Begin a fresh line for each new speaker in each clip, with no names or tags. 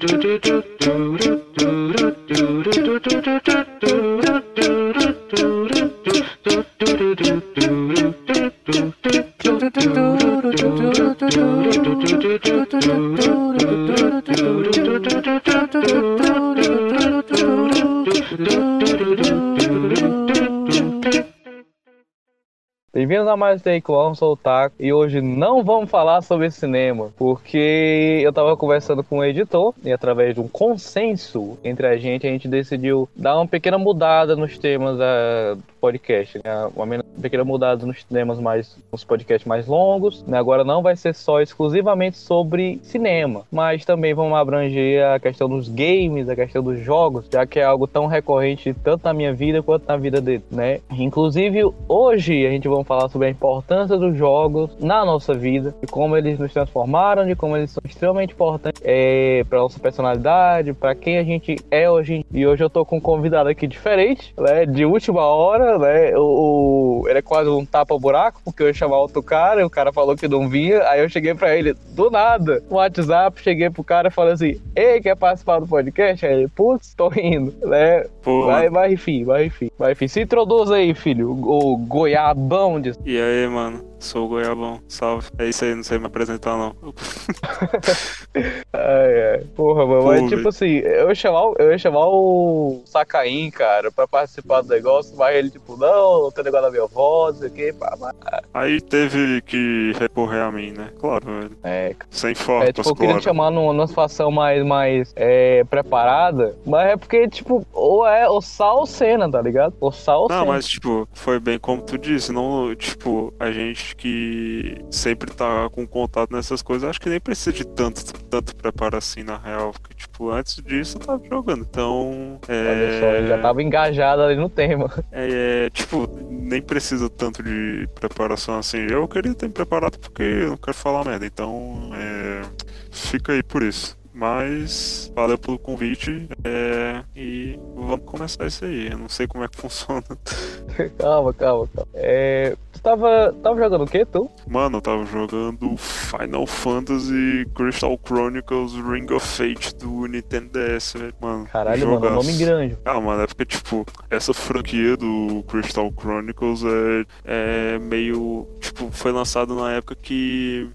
Bem-vindos a mais Take One, sou o Taco e hoje não vamos falar sobre cinema, porque eu tava conversando com o editor e através de um consenso entre a gente, a gente decidiu dar uma pequena mudada nos temas uh, do podcast, né? uma pequena mudada nos temas mais, nos podcasts mais longos, né? agora não vai ser só exclusivamente sobre cinema, mas também vamos abranger a questão dos games, a questão dos jogos, já que é algo tão recorrente tanto na minha vida quanto na vida dele, né? Inclusive, hoje a gente vai falar sobre a importância dos jogos na nossa vida, de como eles nos transformaram, de como eles são extremamente importantes é, para nossa personalidade, para quem a gente é hoje. E hoje eu tô com um convidado aqui diferente, né, de última hora, né, o, o ele é quase um tapa-buraco, porque eu ia chamar outro cara, e o cara falou que não vinha, aí eu cheguei para ele, do nada, no WhatsApp, cheguei pro cara e falei assim, ei, quer participar do podcast? Aí ele, putz, tô indo, né, vai, vai, enfim, vai, enfim, vai, enfim, se introduz aí, filho, o, o goiabão
e aí, mano? Sou o Goiabão. Salve. É isso aí, não sei me apresentar, não.
ai, ai. Porra, mano. Pô, mas, tipo assim, eu ia, chamar, eu ia chamar o Sacaim, cara, pra participar do negócio, mas ele, tipo, não, não tem negócio da minha voz, não sei o que, pá, mas...
Aí teve que recorrer a mim, né? Claro, velho.
É.
Sem fotos,
é, tipo, eu queria
claro.
te chamar numa, numa situação mais, mais é, preparada, mas é porque, tipo, ou é o Sal ou Cena, tá ligado? O Sal ou
Não, mas, tipo, foi bem como tu disse, não, tipo, a gente que sempre tá com contato nessas coisas, acho que nem precisa de tanto, tanto preparo assim na real. Porque, tipo, antes disso eu tava jogando. Então. É...
Olha só, ele já tava engajado ali no tema.
É, é, tipo, nem precisa tanto de preparação assim. Eu queria ter me preparado porque eu não quero falar merda. Então, é... fica aí por isso. Mas valeu pelo convite é, e vamos começar isso aí. Eu não sei como é que funciona.
calma, calma, calma. É, tu tava, tava jogando o que, tu?
Mano, eu tava jogando Final Fantasy Crystal Chronicles Ring of Fate do Nintendo DS, velho. Mano,
Caralho, jogaço. mano, nome grande.
Ah, mano, é porque, tipo, essa franquia do Crystal Chronicles é, é meio. Tipo, foi lançado na época que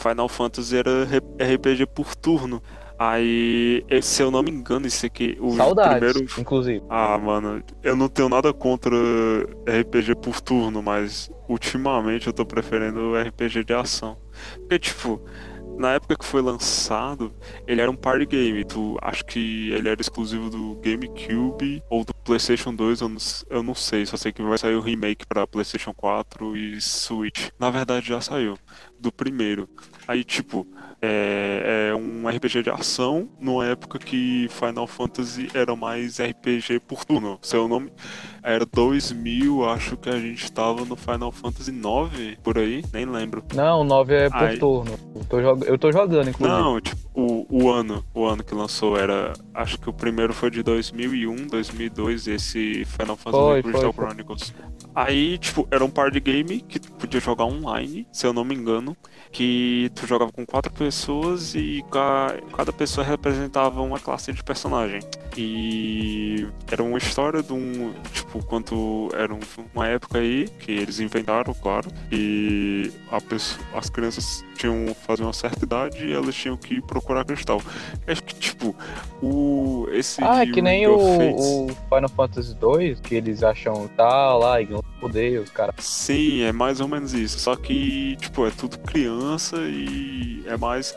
Final Fantasy era RPG por turno. Aí, se eu não me engano, esse aqui. O
Saudades,
primeiro.
Inclusive.
Ah, mano, eu não tenho nada contra RPG por turno, mas ultimamente eu tô preferindo RPG de ação. Porque, tipo, na época que foi lançado, ele era um party game. Tu, acho que ele era exclusivo do GameCube ou do PlayStation 2, eu não, eu não sei. Só sei que vai sair o remake para PlayStation 4 e Switch. Na verdade, já saiu do primeiro. Aí, tipo, é, é, um RPG de ação numa época que Final Fantasy era mais RPG por turno. Seu nome era 2000, acho que a gente estava no Final Fantasy 9 por aí, nem lembro.
Não, 9 é por aí... turno. Eu tô, eu tô jogando, inclusive.
Não, tipo, o, o ano, o ano que lançou era, acho que o primeiro foi de 2001, 2002, esse Final Fantasy foi, Crystal foi, Chronicles. Foi. Aí, tipo, era um party game que tu podia jogar online, se eu não me engano, que tu jogava com quatro pessoas e cada pessoa representava uma classe de personagem. E era uma história de um, tipo, quanto era uma época aí que eles inventaram, claro, e pessoa, as crianças tinham fazer uma certa idade e elas tinham que procurar cristal. Acho que, tipo, o esse
Ah, é que nem o, o, Final Fantasy 2, que eles acham tal lá, e não poder, os caras.
Sim, é mais ou menos isso. Só que, tipo, é tudo criança e é mais.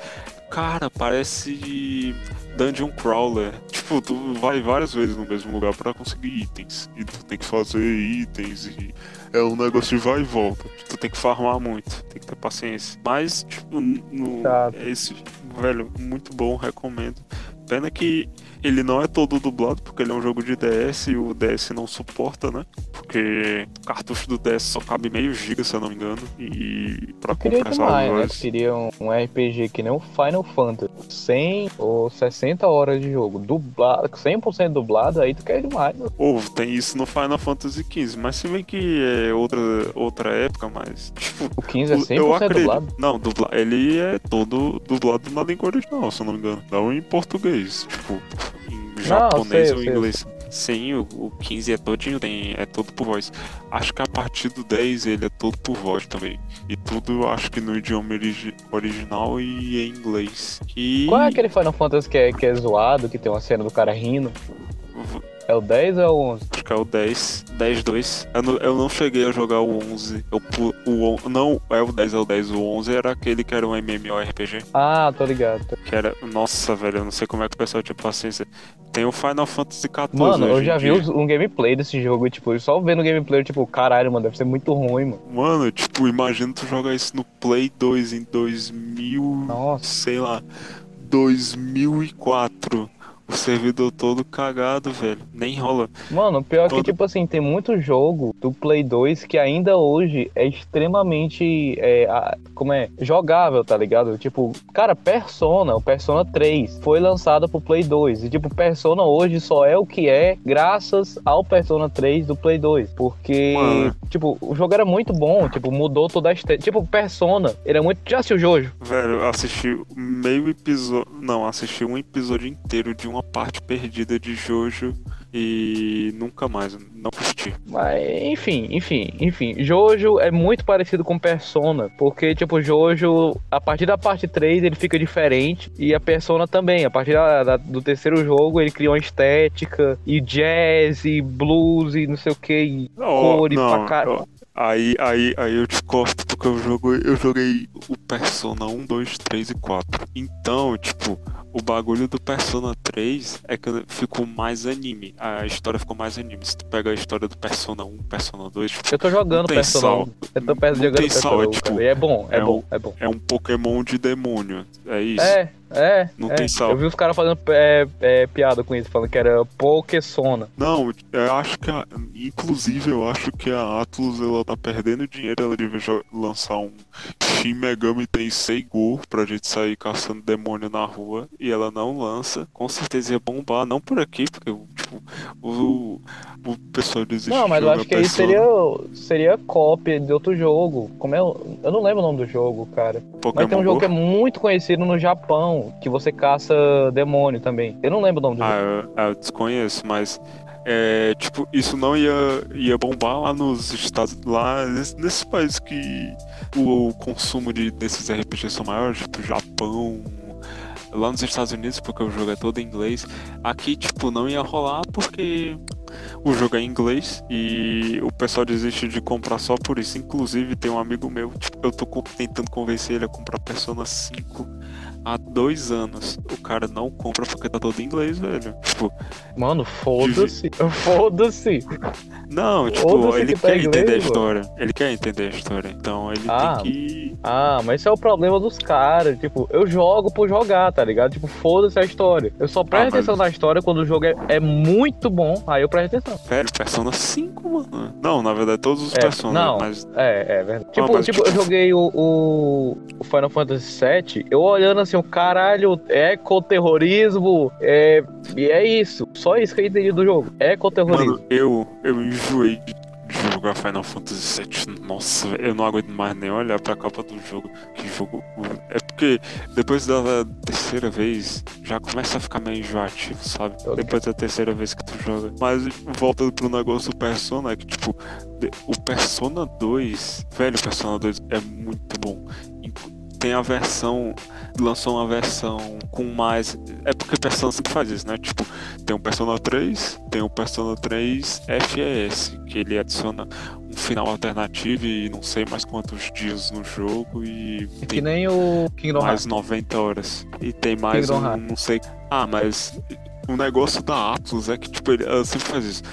Cara, parece Dungeon Crawler. Tipo, tu vai várias vezes no mesmo lugar para conseguir itens. E tu tem que fazer itens e é um negócio de vai e volta. Tu tem que farmar muito, tem que ter paciência. Mas, tipo, no, é esse, velho, muito bom, recomendo. Pena que ele não é todo dublado, porque ele é um jogo de DS e o DS não suporta, né? Porque o cartucho do DS só cabe meio giga, se eu não me engano. E pra
Eu
compensar
demais, né?
voz.
Queria um, um RPG que nem o Final Fantasy. 100 ou 60 horas de jogo. Dublado, 100% dublado, aí tu quer demais. né?
Ou tem isso no Final Fantasy XV, mas se bem que é outra, outra época, mas. Tipo,
O 15 é
o-
100% dublado.
Não, dubla... ele é todo dublado na língua original, se eu não me engano. Não em português, tipo, japonês
sei,
ou inglês. Sim, o, o 15 é todinho, tem, é todo por voz. Acho que a partir do 10 ele é todo por voz também. E tudo acho que no idioma origi- original e em inglês. E
Qual é aquele Final Fantasy que é, que é zoado, que tem uma cena do cara rindo?
v-
É o 10 ou é o 11?
acho que é o 10, 10 2. Eu não, eu não cheguei a jogar o 11. Eu, o, on- não é o 10, é o 10. O 11 era aquele que era um MMORPG.
Ah, tô ligado.
Que era. Nossa, velho, eu não sei como é que o pessoal tinha paciência. Tem o Final Fantasy XIV.
Mano, eu já vi
dia.
um gameplay desse jogo tipo, só vendo o gameplay, tipo, caralho, mano, deve ser muito ruim, mano.
Mano, tipo, imagina tu jogar isso no Play 2 em 2000.
Nossa.
Sei lá. 2004. O servidor todo cagado, velho. Nem rola.
Mano, o pior é que,
Todo-
tipo assim, tem muito jogo do Play 2 que ainda hoje é extremamente, é, a- como é, jogável, tá ligado? Tipo, cara, Persona, o Persona 3, foi lançado pro Play 2. E, tipo, Persona hoje só é o que é graças ao Persona 3 do Play 2. Porque,
Mano.
tipo, o jogo era muito bom, tipo, mudou toda a estética. Tipo, Persona, ele é muito... Já assistiu o Jojo?
Velho, eu assisti meio episódio. Não, assisti um episódio inteiro de uma parte perdida de Jojo e nunca mais. Não curti.
Mas, enfim, enfim, enfim. Jojo é muito parecido com Persona, porque, tipo, Jojo, a partir da parte 3 ele fica diferente, e a Persona também. A partir da- da- do terceiro jogo ele cria uma estética, e jazz, e blues, e não sei o que, e cores
não,
pra caralho.
Aí, aí, aí eu te corto porque eu joguei, eu joguei o Persona 1, 2, 3 e 4. Então, tipo, o bagulho do Persona 3 é que ficou mais anime. A história ficou mais anime. Se tu pega a história do Persona 1, Persona 2, tipo,
Eu tô jogando Persona.
sal.
1. Eu tô jogando Persona,
sal, é
1,
tipo,
cara. E é bom, é,
é
bom,
um-
é bom.
é um Pokémon de demônio. É isso.
É, é.
Não
é.
tem sal.
Eu vi os caras fazendo é, é, piada com isso, falando que era Pokésona.
Não, eu acho que a, inclusive eu acho que a Atlus ela tá perdendo dinheiro, ela devia lançar um Shin Megami Tensei Go pra gente sair caçando demônio na rua e ela não lança, com certeza ia bombar, não por aqui, porque tipo, o, o pessoal desiste
Não, mas eu acho que aí seria, seria cópia de outro jogo. Como é? Eu não lembro o nome do jogo, cara.
Pokémon
Mas tem um jogo
Go.
que é muito conhecido no Japão, que você caça demônio também. Eu não lembro o nome do
Ah,
jogo.
eu, eu desconheço, mas é, tipo, isso não ia, ia bombar lá nos Estados lá nesse- nesses países que o, o consumo de, desses RPGs são maiores, tipo Japão, lá nos Estados Unidos, porque o jogo é todo em inglês. Aqui, tipo, não ia rolar porque o jogo é em inglês e o pessoal desiste de comprar só por isso. Inclusive, tem um amigo meu, tipo, eu tô tentando convencer ele a comprar Persona 5 há dois anos. O cara não compra porque tá todo em inglês, velho. Tipo,
Mano, foda-se. Foda-se.
não, tipo,
Foda-se
ele
que tá
quer
em
entender a
inglês,
história. Ele quer entender a história. Então ele
Ah.
tem que.
Ah, mas esse é o problema dos caras. Tipo, eu jogo por jogar, tá ligado? Tipo, foda-se a história. Eu só presto
Ah, mas-
atenção na história quando o jogo é, é muito bom. Aí eu presto atenção.
Velho, Persona 5, mano. Não, na verdade, todos os
É,
Persona,
não.
mas.
É, é verdade. Tipo,
mas,
tipo, eu
tipo-
joguei o, o, o Final Fantasy VII, eu olhando assim, o caralho, ecoterrorismo, é, e é isso. Só isso que eu entendi do jogo. Ecoterrorismo.
Mano, eu, eu enjoei de jogar Final Fantasy VII. Nossa, velho, eu não aguento mais nem olhar pra capa do jogo. Que jogo. É porque depois da terceira vez já começa a ficar meio enjoativo, sabe?
Ligado.
Depois da terceira vez que tu joga. Mas voltando pro negócio do Persona, é que tipo, o Persona 2, velho, o Persona 2 é muito bom. Tem a versão, lançou uma versão com mais. É porque Persona sempre faz isso, né? Tipo, tem o Persona 3, tem o Persona 3 FES, que ele adiciona um final alternativo e não sei mais quantos dias no jogo e
Que
tem
nem o Kingdom
mais
Hearts.
90 horas. E tem mais um, não sei. Ah, mas o negócio da Atlus é que, tipo, ele, ela sempre faz isso.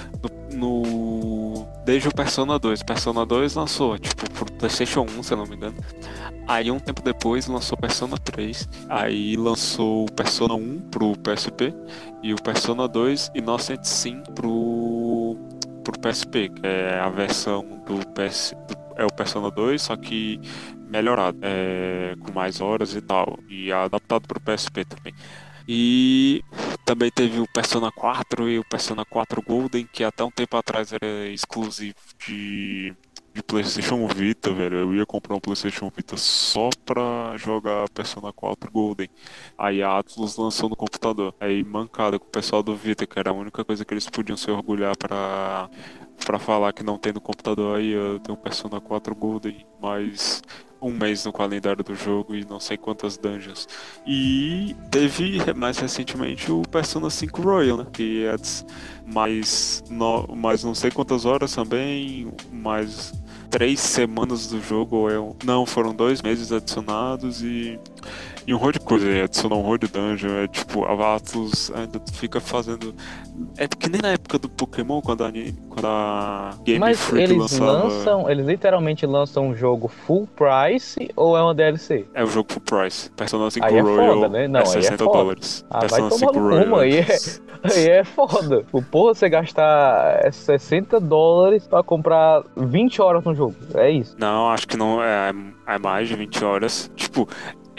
No, no- Desde o Persona 2. Persona 2 lançou, tipo, pro PlayStation 1, se eu não me engano. Aí um tempo depois lançou Persona 3. Aí lançou Persona 1 pro PSP e o Persona 2 Innocent Sim pro pro PSP, que é a versão do PS do, é o Persona 2, só que melhorado, é, com mais horas e tal, e adaptado pro PSP também. E também teve o Persona 4 e o Persona 4 Golden, que até um tempo atrás era exclusivo de de PlayStation Vita, velho. Eu ia comprar um PlayStation Vita só pra jogar Persona 4 Golden. Aí a Atlus lançou no computador. Aí mancada com o pessoal do Vita, que era a única coisa que eles podiam se orgulhar pra, pra falar que não tem no computador. Aí eu tenho Persona 4 Golden, mas um mês no calendário do jogo e não sei quantas dungeons. E teve mais recentemente o Persona 5 Royal, né? Que é mais, no, mais não sei quantas horas também, mais três semanas do jogo, ou é, não, foram dois meses adicionados e e um de coisa, é, adicionar um de dungeon, é tipo, a Atlus ainda fica fazendo. É que nem na época do Pokémon, quando a, quando a Game
Mas
Freak
eles
lançava.
lançam, eles literalmente lançam um jogo full price ou é uma DLC?
É o jogo full price. Persona 5
Aí é
Royal
foda, né? Não,
é
aí é
60
foda.
dólares.
Ah, vai
Persona
tomar
5
no
Royal.
rumo aí. É, aí é foda. O porra, você gastar 60 dólares pra comprar 20 horas no jogo. É isso.
Não, acho que não é, é mais de 20 horas. Tipo,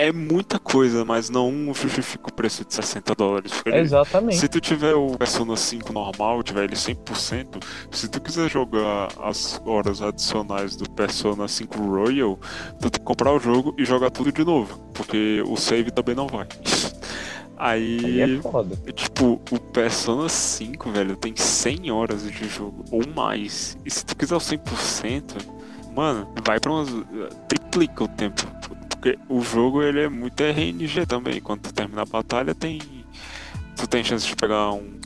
é muita coisa, mas não justifica o preço de 60 dólares. ele-
Exatamente.
Se tu tiver o Persona 5 normal, tiver ele 100%, se tu quiser jogar as horas adicionais do Persona 5 Royal, tu tem que comprar o jogo e jogar tudo de novo, porque o save também não vai.
Aí
Aí,
é foda.
tipo, o Persona 5, velho, tem 100 horas de jogo ou mais. E se tu quiser o 100%, mano, vai pra umas. triplica o tempo. Porque o jogo ele é muito RNG também. Quando tu termina a batalha, tem. Tu tem chance de pegar um.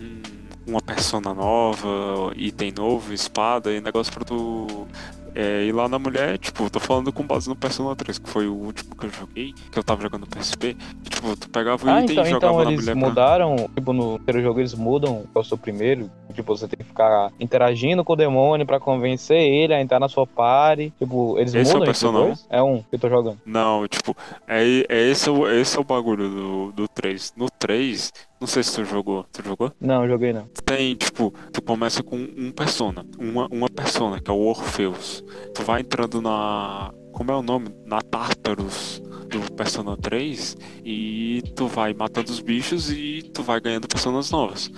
um- uma persona nova, item novo, espada e negócio pra tu. É, ir lá na mulher, tipo, eu tô falando com base no Persona 3, que foi o último que eu joguei, que eu tava jogando PSP. Que, tipo, tu pegava o
Ah,
item
então,
e jogava
então
na
eles
mulher pra-
mudaram, tipo, no primeiro jogo eles mudam, que é o seu primeiro. Tipo, você tem que ficar interagindo com o demônio pra convencer ele a entrar na sua party. Tipo, eles
Esse é o
mudam
Persona?
É um que eu tô jogando.
Não, tipo, é, é esse, é o, esse é o bagulho do, do 3. No 3, não sei se tu jogou. Tu jogou?
Não, joguei não.
Tem, tipo, tu começa com um persona. Uma, uma persona, que é o Orpheus. Tu vai entrando na. Como é o nome? Na Tartarus do Persona 3. E tu vai matando os bichos e tu vai ganhando personas novas.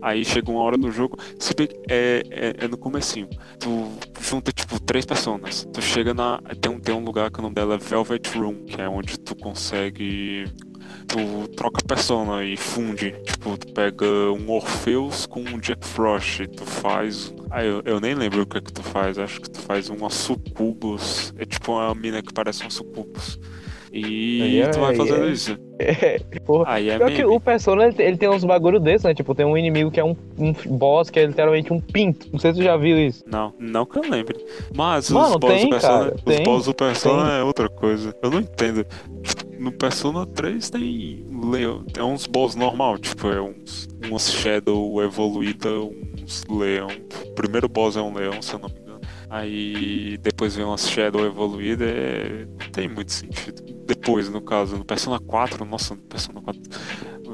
Aí chega uma hora do jogo, se bem é, é, é no comecinho. Tu junta, tipo, três personas. Tu chega na. Tem um, tem um lugar que o nome dela é Velvet Room, que é onde tu consegue. Tu troca persona e funde. Tipo, tu pega um Orpheus com um Jack Frost. Tu faz. Ah, eu, eu nem lembro o que é que tu faz. Acho que tu faz uma sucubus. É tipo uma mina que parece uma sucubus. E
Aí é-
tu vai fazendo
é-
isso.
Porra.
Aí é
Pior que o Persona, ele, ele tem uns bagulho desses, né? Tipo, tem um inimigo que é um, um boss que é literalmente um pinto. Não sei se tu já viu isso.
Não, não que eu lembre. Mas
Mano,
os boss
tem,
do Persona,
cara,
os boss do Persona
tem.
é outra coisa. Eu não entendo. No Persona 3 tem leão, tem uns boss normal, tipo, é uns, umas Shadow evoluída, uns leão. O primeiro boss é um leão, se eu não me engano. Aí depois vem umas Shadow evoluída, é... não tem muito sentido. Depois, no caso, no Persona 4, nossa, no Persona 4.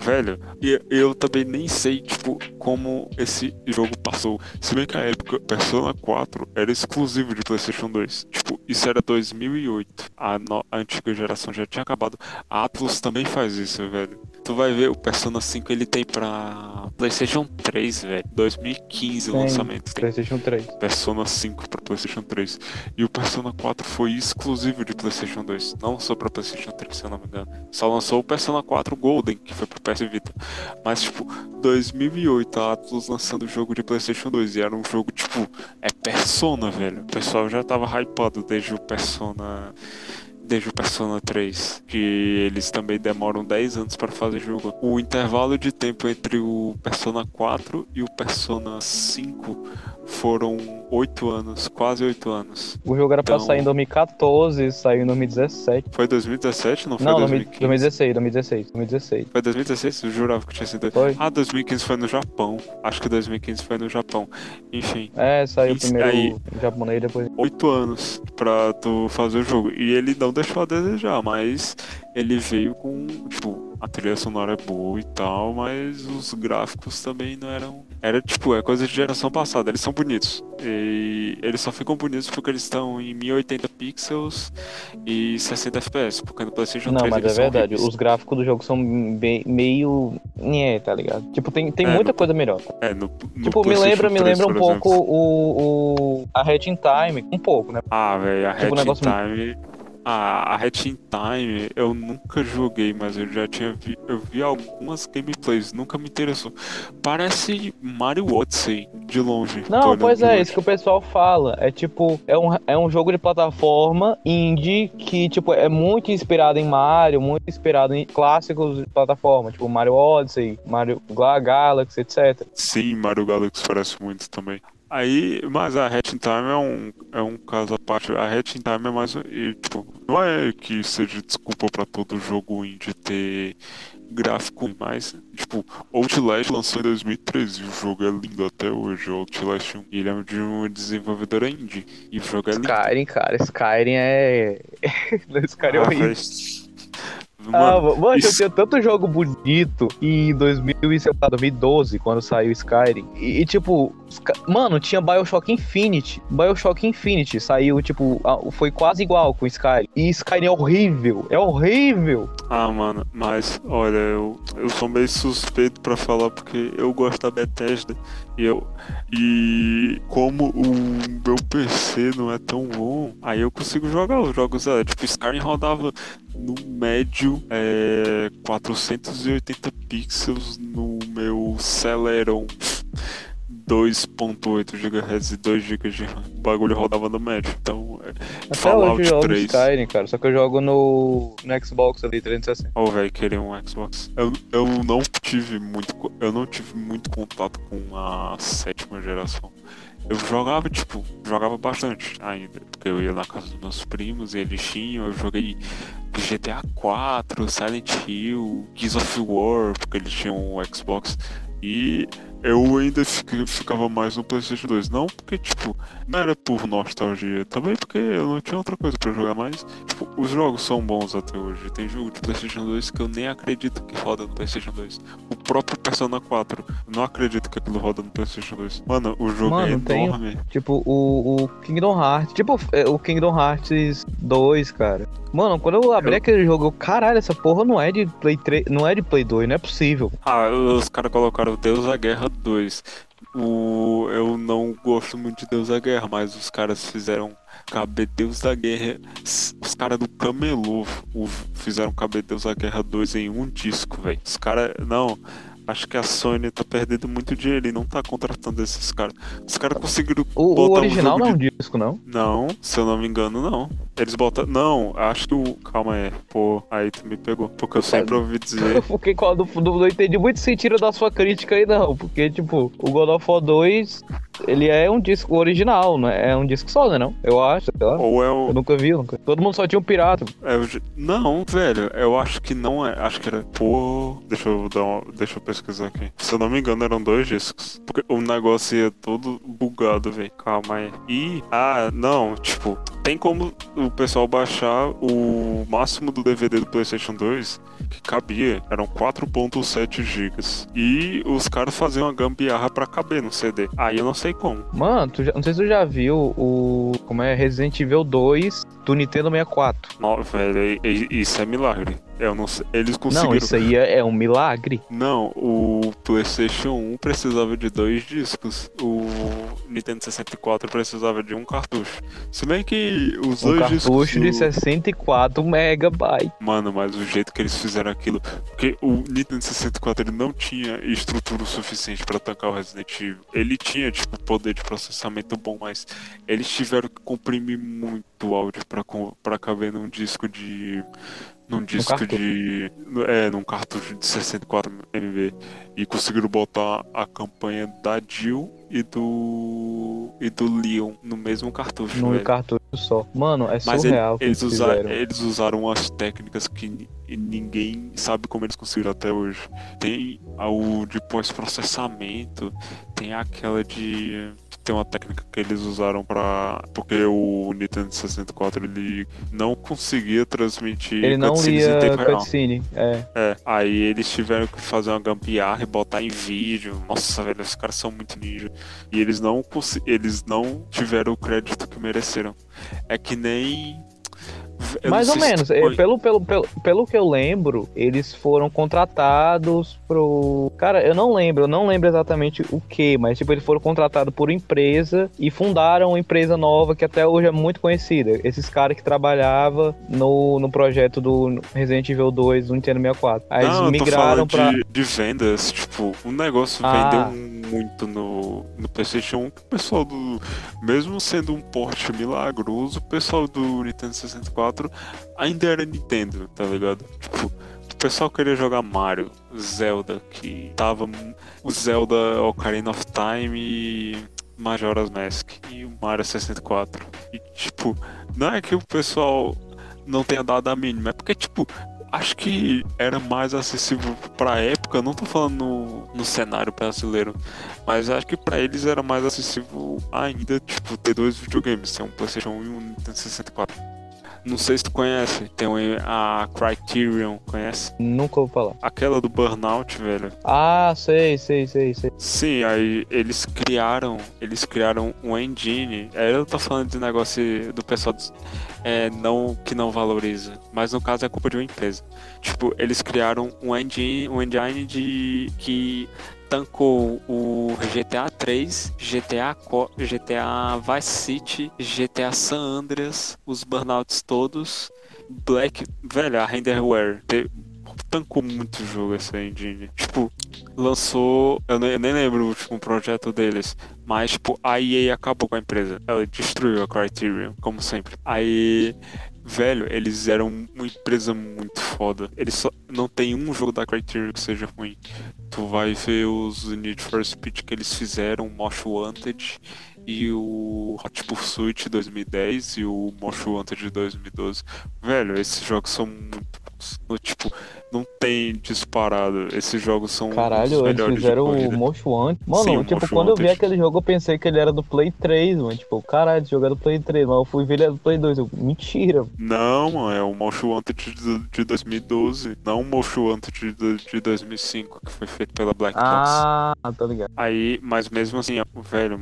Velho, e eu também nem sei, tipo, como esse jogo passou. Se bem que na época, Persona 4 era exclusivo de PlayStation 2. Tipo, isso era 2008. A, no- a antiga geração já tinha acabado. A Atlus também faz isso, velho. Tu vai ver, o Persona 5 ele tem pra PlayStation 3, velho. 2015 o
Tem.
lançamento. Tem
PlayStation 3.
Persona 5 pra PlayStation 3. E o Persona 4 foi exclusivo de PlayStation 2. Não lançou pra PlayStation 3, se eu não me engano. Só lançou o Persona 4 Golden, que foi pro PS Vita. Mas, tipo, 2008, a Atlus lançando o jogo de PlayStation 2. E era um jogo, tipo, é Persona, velho. O pessoal já tava hypado desde o Persona. Desde o Persona 3, que eles também demoram 10 anos para fazer jogo. O intervalo de tempo entre o Persona 4 e o Persona 5 foram oito anos, quase oito anos.
O jogo era pra
Então-
sair em 2014, saiu em 2017.
Foi 2017, não foi
Não,
2015?
2016, 2016, 2016.
Foi 2016? Eu jurava que tinha sido.
Foi?
Ah, 2015 foi no Japão. Acho que 2015 foi no Japão. Enfim,
É, saiu
Isso
primeiro
aí.
japonês, depois.
oito anos pra tu fazer o jogo. E ele não deixou a desejar, mas ele veio com, tipo, a trilha sonora é boa e tal, mas os gráficos também não eram. Era tipo, é coisa de geração passada, eles são bonitos. E eles só ficam bonitos porque eles estão em 1080 pixels e 60 FPS, porque no PlayStation
Não,
3
mas é verdade,
horríveis.
os gráficos do jogo são bem- meio. Nhé, tá ligado? Tipo, tem, tem
É,
muita
no-
coisa melhor.
É, no, no
Tipo, me lembra, me
3,
lembra um pouco
exemplo.
o, o. a Hatch in Time. Um pouco, né?
Ah, velho, a
Tipo, um
Hatch in
negócio-
Time. A Hatch in Time eu nunca joguei, mas eu já tinha vi, eu vi algumas gameplays, nunca me interessou. Parece Mario Odyssey de longe.
Não, pois é, isso que o pessoal fala. É tipo, é um, é um jogo de plataforma indie que, tipo, é muito inspirado em Mario, muito inspirado em clássicos de plataforma, tipo Mario Odyssey, Mario Galaxy, etc.
Sim, Mario Galaxy parece muito também. Aí, mas a Hatch in Time é um, é um caso à parte. A Hatch in Time é mais. E, tipo, não é que seja desculpa pra todo jogo indie ter gráfico, mas, tipo, Outlast lançou em 2013 e o jogo é lindo até hoje. Outlast 1. Ele é de uma desenvolvedora indie. E o jogo é lindo.
Skyrim, cara, Skyrim é. Skyrim é
Ah, véi.
Ah,
Mano,
mano, eu
isso-
tinha tanto jogo bonito em 2000, e, sei lá, 2012, quando saiu Skyrim. E, e, tipo, mano, tinha Bioshock Infinite. Bioshock Infinite saiu, tipo, foi quase igual com Skyrim. E Skyrim é horrível, é horrível.
Ah, mano, mas olha, eu, eu sou meio suspeito pra falar porque eu gosto da Bethesda eu e como o meu PC não é tão bom, aí eu consigo jogar os jogos dela. Tipo, Skyrim rodava no médio é, 480 pixels no meu Celeron 2.8 GHz e 2 GB de RAM. O bagulho rodava no médio. Então, é,
Até
Fallout
hoje eu jogo
3.
Skyrim, cara. Só que eu jogo no, no Xbox ali, 360.
Ô, velho, queria um Xbox. Eu, eu não tive muito. Eu não tive muito contato com a sétima geração. Eu jogava, tipo, jogava bastante ainda. Porque eu ia na casa dos meus primos e eles tinham. Eu joguei GTA 4, Silent Hill, Gears of War, porque eles tinham um Xbox. E eu ainda fica- ficava mais no PlayStation 2. Não porque, tipo, não era por nostalgia. Também porque eu não tinha outra coisa pra jogar mais. Tipo, os jogos são bons até hoje. Tem jogo de PlayStation 2 que eu nem acredito que roda no PlayStation 2. O próprio Persona 4, eu não acredito que aquilo roda no PlayStation 2. Mano, o jogo
Mano,
é
tem-
enorme.
Tipo, o, o Kingdom Hearts. Tipo, é, o Kingdom Hearts 2, cara. Mano, quando eu abri
Eu-
aquele jogo, eu, caralho, essa porra não é de Play 3, não é de Play 2, não é possível.
Ah, os caras colocaram Deus da Guerra 2. O, eu não gosto muito de Deus da Guerra, mas os caras fizeram caber Deus da Guerra. Os caras do Camelô fizeram caber Deus da Guerra 2 em um disco, velho. Os caras. Não. Acho que a Sony tá perdendo muito dinheiro e não tá contratando esses caras. Os caras conseguiram.
O, o
botar um
original
jogo
não é um
de-
disco, não?
Não, se eu não me engano, não. Eles botam. Não, acho que o. Calma aí. Pô, aí tu me pegou. Porque eu sempre ouvi dizer.
Porque quando não, não entendi muito sentido da sua crítica aí, não. Porque, tipo, o God of War 2, ele é um disco original, né? É um disco só, né? Não? Eu acho, sei lá.
Ou é o.
Eu nunca vi, nunca. Todo mundo só tinha um pirata.
É, não, velho, eu acho que não é. Acho que era. Pô, deixa eu dar uma, Deixa eu pesquisar aqui. Se eu não me engano, eram dois discos. Porque o negócio ia todo bugado, velho. Calma aí. E. Ah, não, tipo, tem como o pessoal baixar o máximo do DVD do PlayStation 2 que cabia. Eram 4.7 gigas. E os caras faziam uma gambiarra pra caber no CD. Aí eu não sei como.
Mano, tu já- não sei se tu já viu o. Como é? Resident Evil 2 do Nintendo 64.
Não, velho, isso é milagre. Eu não sei. Eles conseguiram.
Não, isso aí é, é um milagre.
Não, o PlayStation 1 precisava de dois discos. O Nintendo 64 precisava de um cartucho. Se bem que os
Um
dois discos.
cartucho de
do-
64 megabytes.
Mano, mas o jeito que eles fizeram aquilo. Porque o Nintendo 64 ele não tinha estrutura o suficiente pra tancar o Resident Evil. Ele tinha, tipo, poder de processamento bom, mas eles tiveram que comprimir muito áudio pra, pra caber num disco de. Num disco de. É, num cartucho de 64 MB. E conseguiram botar a campanha da Jill e do. e do Leon no mesmo cartucho.
Num cartucho só. Mano, é
Mas ele-
surreal que
eles,
eles
usa-
fizeram.
eles usaram umas técnicas que ni- ninguém sabe como eles conseguiram até hoje. Tem o de pós-processamento, tem aquela de. Tem uma técnica que eles usaram pra. Porque o Nintendo 64 ele não conseguia transmitir
Ele não lia cutscene. É.
É, aí eles tiveram que fazer uma gambiarra e botar em vídeo. Nossa, velho, os caras são muito ninja. E eles não eles não tiveram o crédito que mereceram. É que nem eu
Mais ou menos. É, Pelo, pelo, pelo, pelo que eu lembro, eles foram contratados pro. Cara, eu não lembro, eu não lembro exatamente o que, mas tipo, eles foram contratados por empresa e fundaram uma empresa nova que até hoje é muito conhecida. Esses caras que trabalhavam no, no projeto do Resident Evil 2 do Nintendo 64. Aí
não,
eles migraram pra.
de, de vendas, tipo, o negócio
Ah.
vendeu muito no, no PlayStation 1 que o pessoal do. Mesmo sendo um porte milagroso, o pessoal do Nintendo 64 ainda era Nintendo, tá ligado? Tipo, o pessoal queria jogar Mario, Zelda, que tava. O Zelda Ocarina of Time e Majora's Mask e o Mario 64. E tipo, não é que o pessoal não tenha dado a mínima, é porque, tipo, acho que era mais acessível pra época, não tô falando no, no cenário brasileiro, mas acho que pra eles era mais acessível ainda, tipo, ter dois videogames, ter um PlayStation 1 e um Nintendo 64. Não sei se tu conhece, tem a Criterion, conhece?
Nunca ouvi falar.
Aquela do Burnout, velho.
Ah, sei, sei, sei, sei.
Sim, aí eles criaram, eles criaram um engine. Aí eu tô falando de negócio do pessoal é, não, que não valoriza, mas no caso é culpa de uma empresa. Tipo, eles criaram um engine, um engine de que tancou o GTA 3, GTA, Co- GTA Vice City, GTA San Andreas, os burnouts todos, Black, velho, a Renderware. te- Tancou muito jogo essa engine. Tipo, lançou. Eu nem, eu nem lembro o último projeto deles. Mas, tipo, a EA acabou com a empresa. Ela destruiu a Criterion, como sempre. Aí. Velho, eles eram uma empresa muito foda. Eles só. Não tem um jogo da Criterion que seja ruim. Tu vai ver os Need for Speed que eles fizeram, Most Wanted e o Hot Pursuit 2010 e o Most Wanted 2012. Velho, esses jogos são muito Tipo, não tem disparado. Esses jogos são
Caralho, eles fizeram
de
o. Most Wanted. Mano,
Sim,
tipo,
Most
quando eu vi
Wanted.
aquele jogo, eu pensei que ele era do Play 3, mano. Tipo, caralho, esse jogo é do Play 3, mas eu fui ver ele era do Play 2. Eu, mentira.
Não, mano, é o Most Wanted de, de 2012, não o Most Wanted de, de 2005, que foi feito pela Black Box.
Ah, tá ligado.
Aí, mas mesmo assim, velho,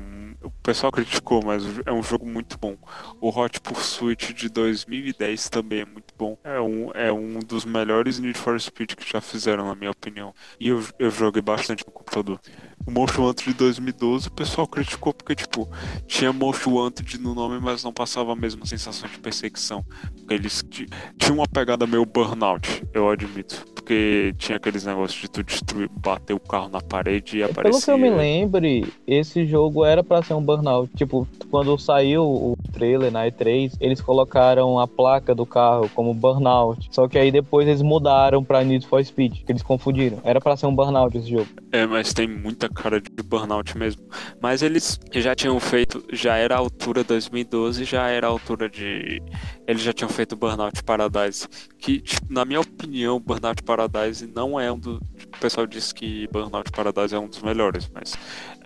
pessoal criticou, mas é um jogo muito bom. O Hot Pursuit de 2010 também é muito bom. É um, é um dos melhores Need for Speed que já fizeram, na minha opinião. E eu, eu joguei bastante no computador. O Most Wanted de 2012, o pessoal criticou porque, tipo, tinha Most Wanted no nome, mas não passava a mesma sensação de perseguição. Porque eles ti- tinham uma pegada meio burnout, eu admito. Porque tinha aqueles negócios de tu destruir, bater o carro na parede e
Pelo
aparecer.
que eu me lembre, esse jogo era pra ser um burnout. Tipo, quando saiu o trailer na E3, eles colocaram a placa do carro como burnout. Só que aí depois eles mudaram pra Need for Speed, que eles confundiram. Era pra ser um burnout esse jogo.
É, mas tem muita cara de burnout mesmo. Mas eles já tinham feito, já era a altura 2012, já era a altura de. Eles já tinham feito Burnout Paradise. Que, tipo, na minha opinião, Burnout Paradise não é um do. O pessoal diz que Burnout Paradise é um dos melhores, mas.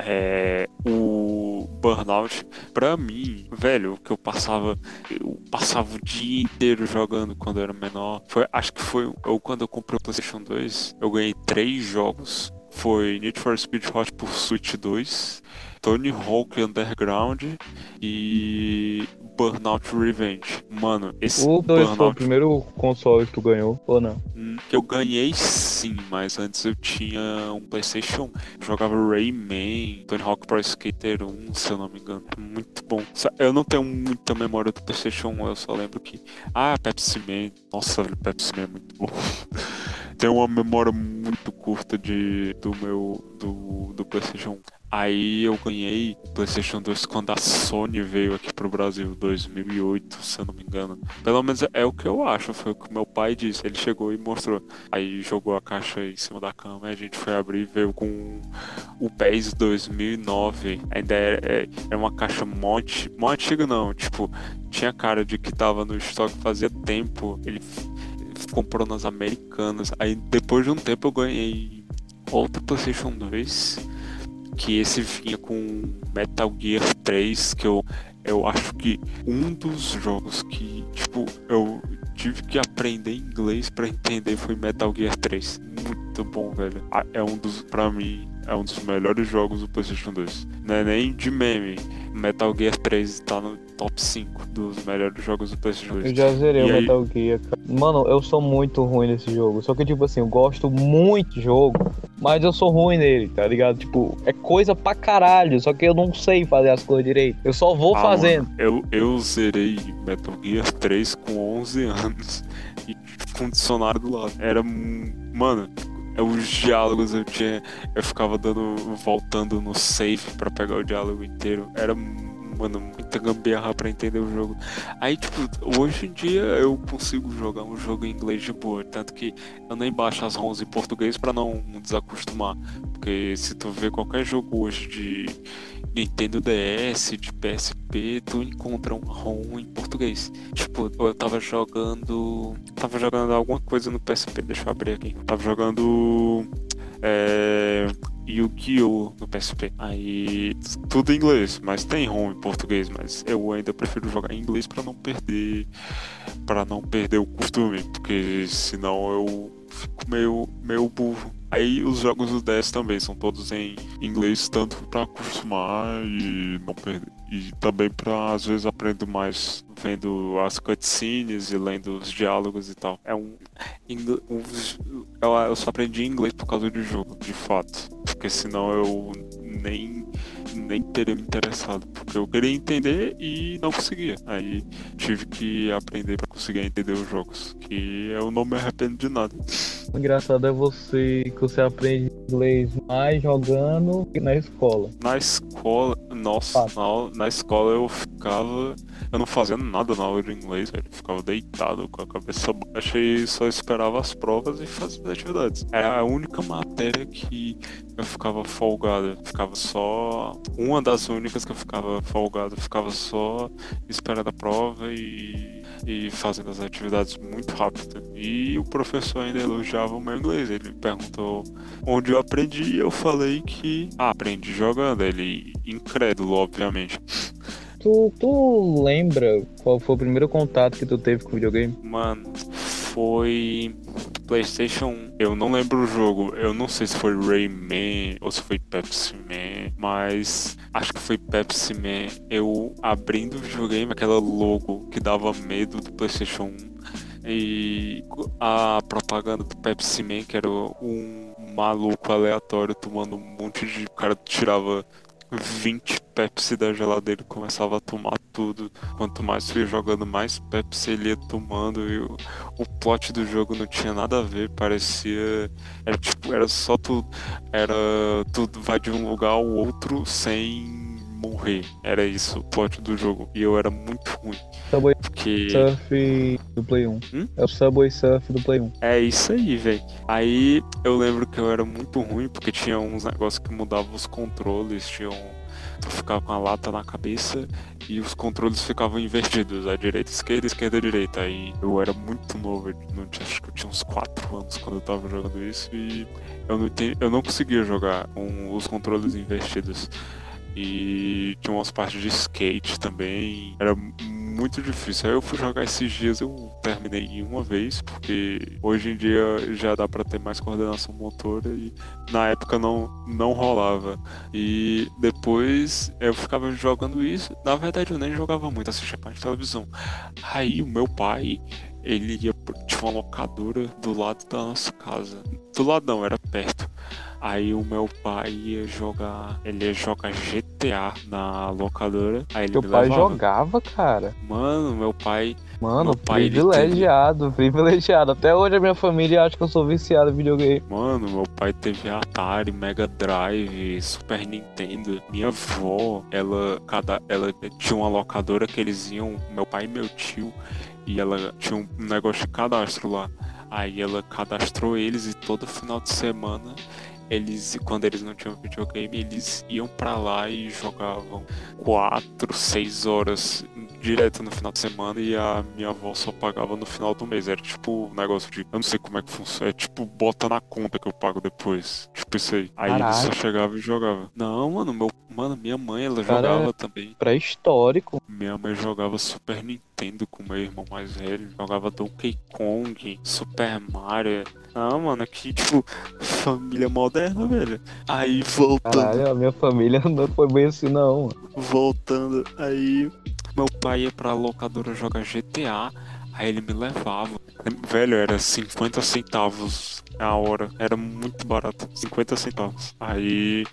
É, o Burnout, pra mim, velho, que eu passava. Eu passava o dia inteiro jogando quando eu era menor. Foi, acho que foi eu, quando eu comprei o PlayStation 2, eu ganhei três jogos foi Need for Speed Hot Pursuit 2, Tony Hawk Underground e Burnout Revenge. Mano, esse
O 2 foi o
Burnout
primeiro console que tu ganhou, ou não?
hum, eu ganhei sim, mas antes eu tinha um PlayStation 1. Eu jogava Rayman, Tony Hawk Pro Skater 1, se eu não me engano. Muito bom. Eu não tenho muita memória do PlayStation 1, eu só lembro que. Ah, Pepsi Man. Nossa, velho, Pepsi Man é muito bom. tenho uma memória muito curta de, do meu. do, do PlayStation 1. Aí eu ganhei PlayStation 2 quando a Sony veio aqui pro Brasil, 2008, se eu não me engano. Pelo menos é o que eu acho, foi o que meu pai disse. Ele chegou e mostrou. Aí jogou a caixa em cima da cama e a gente foi abrir e veio com o PES 2009. Ainda era, é, era uma caixa mó, mó antiga, não. Tipo, tinha cara de que tava no estoque fazia tempo. Ele comprou nas americanas. Aí depois de um tempo eu ganhei outro PlayStation 2. Que esse vinha com Metal Gear 3, que eu, eu acho que um dos jogos que, tipo, eu tive que aprender inglês para entender foi Metal Gear 3. Muito bom, velho. É um dos, pra mim, é um dos melhores jogos do PlayStation 2. Não é nem de meme. Metal Gear 3 tá no top 5 dos melhores jogos do PS2.
Eu já zerei e o aí... Metal Gear, cara. Mano, eu sou muito ruim nesse jogo. Só que, tipo assim, eu gosto muito de jogo, mas eu sou ruim nele, tá ligado? Tipo, é coisa pra caralho, só que eu não sei fazer as coisas direito. Eu só vou ah, fazendo.
Mano, eu, eu zerei Metal Gear 3 com 11 anos e com dicionário do lado. Era. Mano, os diálogos eu tinha. Eu ficava dando. voltando no save para pegar o diálogo inteiro. Era mano, muita gambiarra pra entender o jogo. Aí, tipo, hoje em dia eu consigo jogar um jogo em inglês de boa, tanto que eu nem baixo as ROMs em português pra não desacostumar. Porque se tu vê qualquer jogo hoje de Nintendo DS, de PSP, tu encontra um ROM em português. Tipo, eu tava jogando. Tava jogando alguma coisa no PSP, deixa eu abrir aqui. tava jogando. É, Yu-Gi-Oh! no PSP. Aí tudo em inglês, mas tem ROM em português, mas eu ainda prefiro jogar em inglês para não perder para não perder o costume, porque senão eu fico meio meio burro. Aí os jogos do DS também são todos em inglês, tanto para acostumar e não perder. E também para às vezes aprender mais vendo as cutscenes e lendo os diálogos e tal. É um, um eu só aprendi inglês por causa do jogo, de fato, porque senão eu nem nem teria me interessado, porque eu queria entender e não conseguia. Aí tive que aprender para conseguir entender os jogos, que eu não me arrependo de nada.
O engraçado é você que você aprende inglês mais jogando que na escola.
Na escola, nossa, na, na escola eu ficava. Eu não fazia nada na aula de inglês, velho. Eu ficava deitado com a cabeça baixa e só esperava as provas e fazia as atividades. Era a única matéria que eu ficava folgado. Ficava só. Uma das únicas que eu ficava folgado. Ficava só esperando a prova e e fazendo as atividades muito rápido. E o professor ainda elogiava o meu inglês. Ele perguntou onde eu aprendi e eu falei que ah, aprendi jogando. Ele incrédulo, obviamente.
Tu, tu lembra qual foi o primeiro contato que tu teve com o videogame?
Mano, foi PlayStation 1. Eu não lembro o jogo. Eu não sei se foi Rayman ou se foi Pepsi Man, mas acho que foi Pepsi Man. Eu abrindo o videogame, aquela logo que dava medo do PlayStation 1. E a propaganda do Pepsi Man, que era um maluco aleatório tomando um monte de. O cara tirava 20 Pepsi da geladeira começava a tomar tudo. Quanto mais fui jogando, mais Pepsi ele ia tomando. E o, o plot do jogo não tinha nada a ver, parecia. Era tipo, era só tudo. Era. Tudo vai de um lugar ao outro sem morrer. Era isso o plot do jogo. E eu era muito ruim.
Subway porque... Surf do Play 1. Hum? É o Subway Surf do Play 1.
É isso aí, velho. Aí eu lembro que eu era muito ruim porque tinha uns negócios que mudavam os controles, tinham. Tu ficava com a lata na cabeça e os controles ficavam invertidos, a direita, esquerda, esquerda, direita. Aí eu era muito novo, não tinha, acho que eu tinha uns 4 anos quando eu tava jogando isso e eu não, eu não conseguia jogar com os controles invertidos. E tinha umas partes de skate também. Era muito difícil. Aí eu fui jogar esses dias, eu terminei em uma vez, porque hoje em dia já dá para ter mais coordenação motora e na época não, não rolava. E depois eu ficava jogando isso. Na verdade eu nem jogava muito, assistia parte de televisão. Aí o meu pai, ele ia tinha uma locadora do lado da nossa casa. Do lado não, era perto. Aí o meu pai ia jogar. Ele ia jogar GTA na locadora. Aí ele
Meu
me
pai
levava.
jogava, cara.
Mano, meu pai.
Mano,
Meu pai,
privilegiado, privilegiado. Até hoje a minha família acha que eu sou viciado em videogame.
Mano, meu pai teve Atari, Mega Drive, Super Nintendo. Minha avó, ela, cada, ela tinha uma locadora que eles iam, meu pai e meu tio, e ela tinha um negócio de cadastro lá. Aí ela cadastrou eles e todo final de semana eles, quando eles não tinham videogame, eles iam pra lá e jogavam quatro, seis horas direto no final de semana e a minha avó só pagava no final do mês. Era tipo um negócio de. Eu não sei como é que funciona. É tipo, bota na conta que eu pago depois. Tipo isso aí. Aí ele só chegava e jogava. Não, mano, meu. Mano, minha mãe, ela
Cara,
jogava também.
Pré-histórico.
Minha mãe jogava Super Nintendo com meu irmão mais velho. Jogava Donkey Kong, Super Mario. Ah, mano, que tipo, família moderna, velho. Aí voltando.
Caralho, a minha família não foi bem assim, não. mano.
voltando, aí meu pai ia pra locadora jogar GTA, aí ele me levava. Velho, era 50 centavos a hora, era muito barato, 50 centavos. Aí,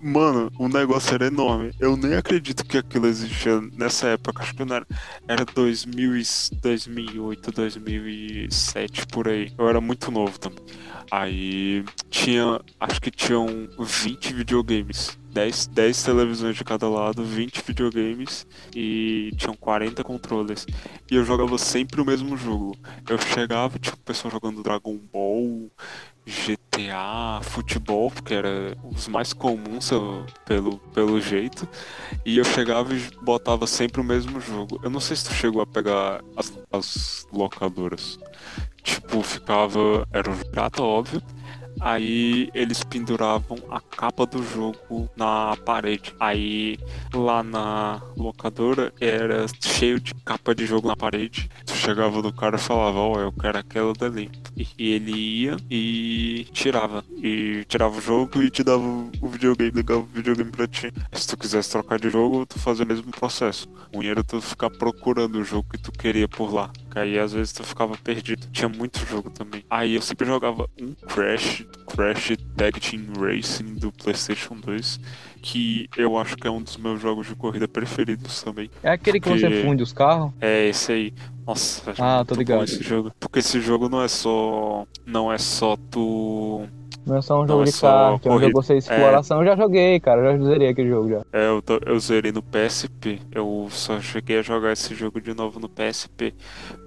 mano, o negócio era enorme. Eu nem acredito que aquilo existia nessa época, acho que não era, era 2000 e 2008, 2007 por aí. Eu era muito novo também. Aí tinha, acho que tinham 20 videogames. 10, 10 televisões de cada lado, 20 videogames e tinham 40 controles. E eu jogava sempre o mesmo jogo. Eu chegava, tinha o pessoal jogando Dragon Ball, GTA, futebol, porque era os mais comuns pelo, pelo jeito. E eu chegava e botava sempre o mesmo jogo. Eu não sei se tu chegou a pegar as, as locadoras. Tipo, ficava. Era um pirata, óbvio. Aí eles penduravam a capa do jogo na parede. Aí lá na locadora era cheio de capa de jogo na parede. Chegava do cara e falava, ó, eu quero aquela dali. E ele ia e tirava. E tirava o jogo e te dava o videogame, ligava o videogame pra ti. Se tu quisesse trocar de jogo, tu fazia o mesmo processo. O ruim era tu ficar procurando o jogo que tu queria por lá. Que aí às vezes tu ficava perdido. Tinha muito jogo também. Aí eu sempre jogava um Crash, Crash Tag Team Racing do PlayStation 2, que eu acho que é um dos meus jogos de corrida preferidos também.
É aquele que você funde os carros?
É esse aí. Nossa, velho,
Ah, tô ligado.
esse jogo. Porque esse jogo não é só. Não é só tu.
Não é só um
Não,
jogo
é
de kart, é um jogo sem exploração. Eu já joguei, cara. Eu já zerei aquele jogo já.
É, eu, tô- eu zerei no PSP. Eu só cheguei a jogar esse jogo de novo no PSP.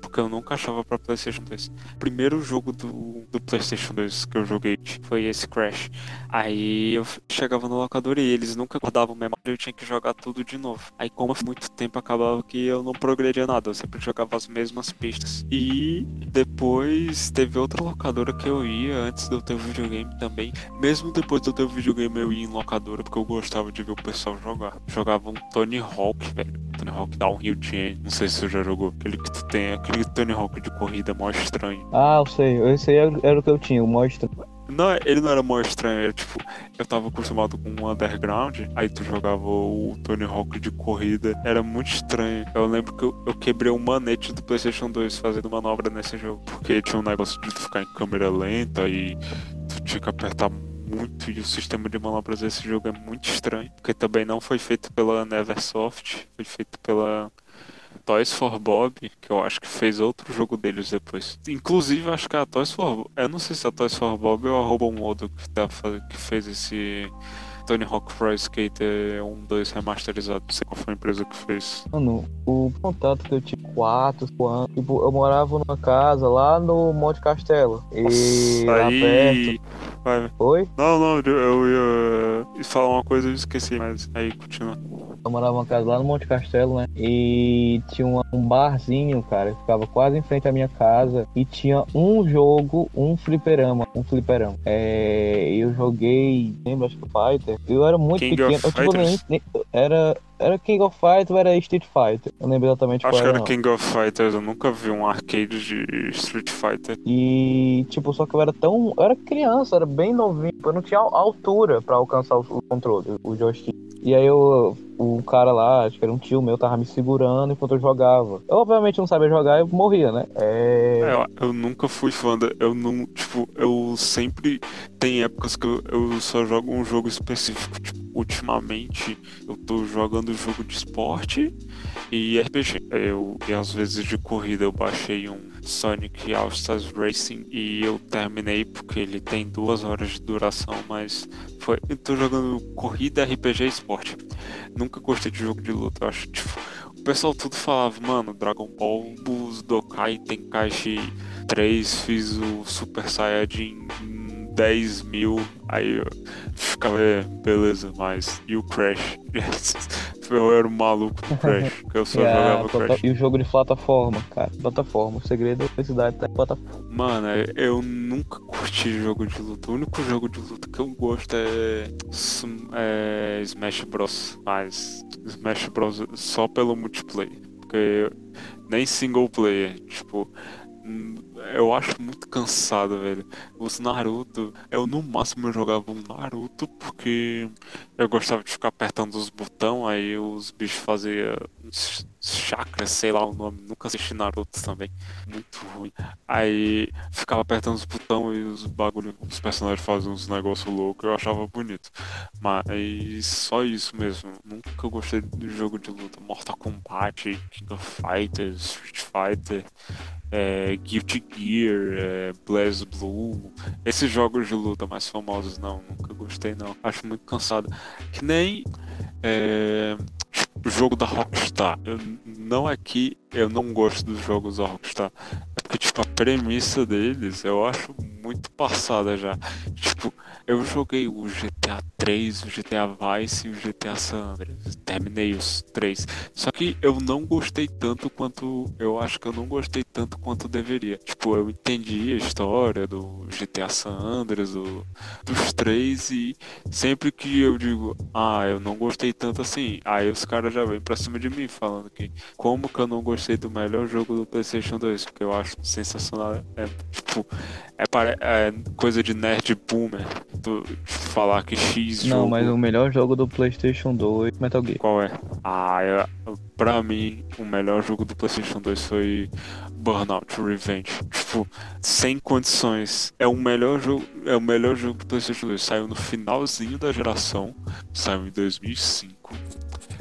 Porque eu nunca achava pra PlayStation 2. O primeiro jogo do, do PlayStation 2 que eu joguei foi esse Crash. Aí eu chegava no locador e eles nunca guardavam memória. Eu tinha que jogar tudo de novo. Aí, como muito tempo, acabava que eu não progredia nada. Eu sempre jogava as mesmas pistas. E depois teve outra locadora que eu ia antes de eu ter o videogame também. Mesmo depois de eu ter o videogame, eu ia em locadora porque eu gostava de ver o pessoal jogar. Jogava um Tony Hawk, velho. Tony Hawk Downhill Chain. Não sei se você já jogou. Aquele que tu tem, aquele Tony Hawk de corrida mó estranho.
Ah, eu sei. Esse aí era era o que eu tinha, o mostra.
Não, ele não era mó estranho, era tipo, eu tava acostumado com o Underground, aí tu jogava o Tony Hawk de corrida, era muito estranho. Eu lembro que eu, eu quebrei um manete do PlayStation 2 fazendo manobra nesse jogo, porque tinha um negócio de tu ficar em câmera lenta e tu tinha que apertar muito e o sistema de manobras desse jogo é muito estranho, porque também não foi feito pela Neversoft, foi feito pela Toys for Bob, que eu acho que fez outro jogo deles depois. Inclusive, acho que a Toys for Bob. Eu não sei se a Toys for Bob ou a Robo Modo que, tá, que fez esse Tony Hawk Pro Skater 1, 2 remasterizado. Não sei qual foi a empresa que fez.
Mano, o contato que eu tive 4, 5 anos. Tipo, eu morava numa casa lá no Monte Castelo. E lá perto.
aí. Vai.
Foi?
Não, não, eu- eu ia falar uma coisa e esqueci, mas aí continua.
Eu morava numa casa lá no Monte Castelo, né? E tinha uma- um barzinho, cara, que ficava quase em frente à minha casa. E tinha um jogo, um fliperama. Um fliperama. É, eu joguei, lembra, acho que Fighter. Eu era muito
King
pequeno.
of
Eu, tipo, nem, nem- era, era King of Fighters ou era Street Fighter? Eu não lembro exatamente
Acho
qual
que era
não.
King of Fighters, eu nunca vi um arcade de Street Fighter.
E, tipo, só que eu era tão. Eu era criança, era bem novinho. Eu não tinha al- altura pra alcançar o, o controle, o joystick. E aí eu o cara lá, acho que era um tio meu, tava me segurando enquanto eu jogava. Eu obviamente não sabia jogar, eu morria, né? É...
É, eu, eu nunca fui fã da. Eu não. Tipo, eu sempre. Tem épocas que eu, eu só jogo um jogo específico. Tipo, ultimamente eu tô jogando jogo de esporte e RPG. Eu, e às vezes de corrida eu baixei um Sonic All Stars Racing e eu terminei porque ele tem duas horas de duração, mas foi. Eu tô jogando corrida, RPG esporte. Nunca gostei de jogo de luta, eu acho tipo. O pessoal tudo falava, mano, Dragon Ball, Budokai, Tenkaichi 3, fiz o Super Saiyajin 10 mil, aí eu ficava, é, beleza, mas e o Crash? eu era o maluco do Crash, porque eu só
Yeah,
jogava
plata-
Crash.
E o jogo de plataforma, cara. Plataforma. O segredo da felicidade tá em plataforma.
Mano, é- eu nunca curti jogo de luta. O único jogo de luta que eu gosto é, é Smash Bros. Mas Smash Bros. só pelo multiplayer. Porque nem single player. Tipo, eu acho muito cansado, velho. Os Naruto, eu no máximo jogava um Naruto porque eu gostava de ficar apertando os botões, aí os bichos faziam uns chakras, sei lá o nome. Nunca assisti Naruto também. Muito ruim. Aí ficava apertando os botões e os bagulho, os personagens faziam uns negócios loucos, eu achava bonito. Mas só isso mesmo. Nunca gostei de jogo de luta. Mortal Kombat, King of Fighters, Street Fighter, é, Guilty Gear, é, Blaze Blue. Esses jogos de luta mais famosos, não, nunca gostei não. Acho muito cansado. Que nem é, o jogo da Rockstar. Eu, não é que eu não gosto dos jogos da Rockstar. É porque, tipo, a premissa deles eu acho muito passada já. Tipo, eu joguei o GTA 3, o GTA Vice e o GTA San Andreas. Terminei os três. Só que eu não gostei tanto quanto. Eu acho que eu não gostei tanto quanto deveria. Tipo, eu entendi a história do GTA San Andreas, do, dos três, e sempre que eu digo, ah, eu não gostei tanto assim, aí os caras já vêm pra cima de mim falando que como que eu não gostei do melhor jogo do PlayStation 2, porque eu acho sensacional. É tipo, é, é coisa de nerd boomer tu falar que X
Não,
jogo.
mas o melhor jogo do PlayStation 2 Metal Gear.
Qual é? Ah, eu, pra mim, o melhor jogo do PlayStation 2 foi Burnout Revenge. Tipo, sem condições. É o melhor jogo, é o melhor jogo do PlayStation 2. Saiu no finalzinho da geração, saiu em 2005.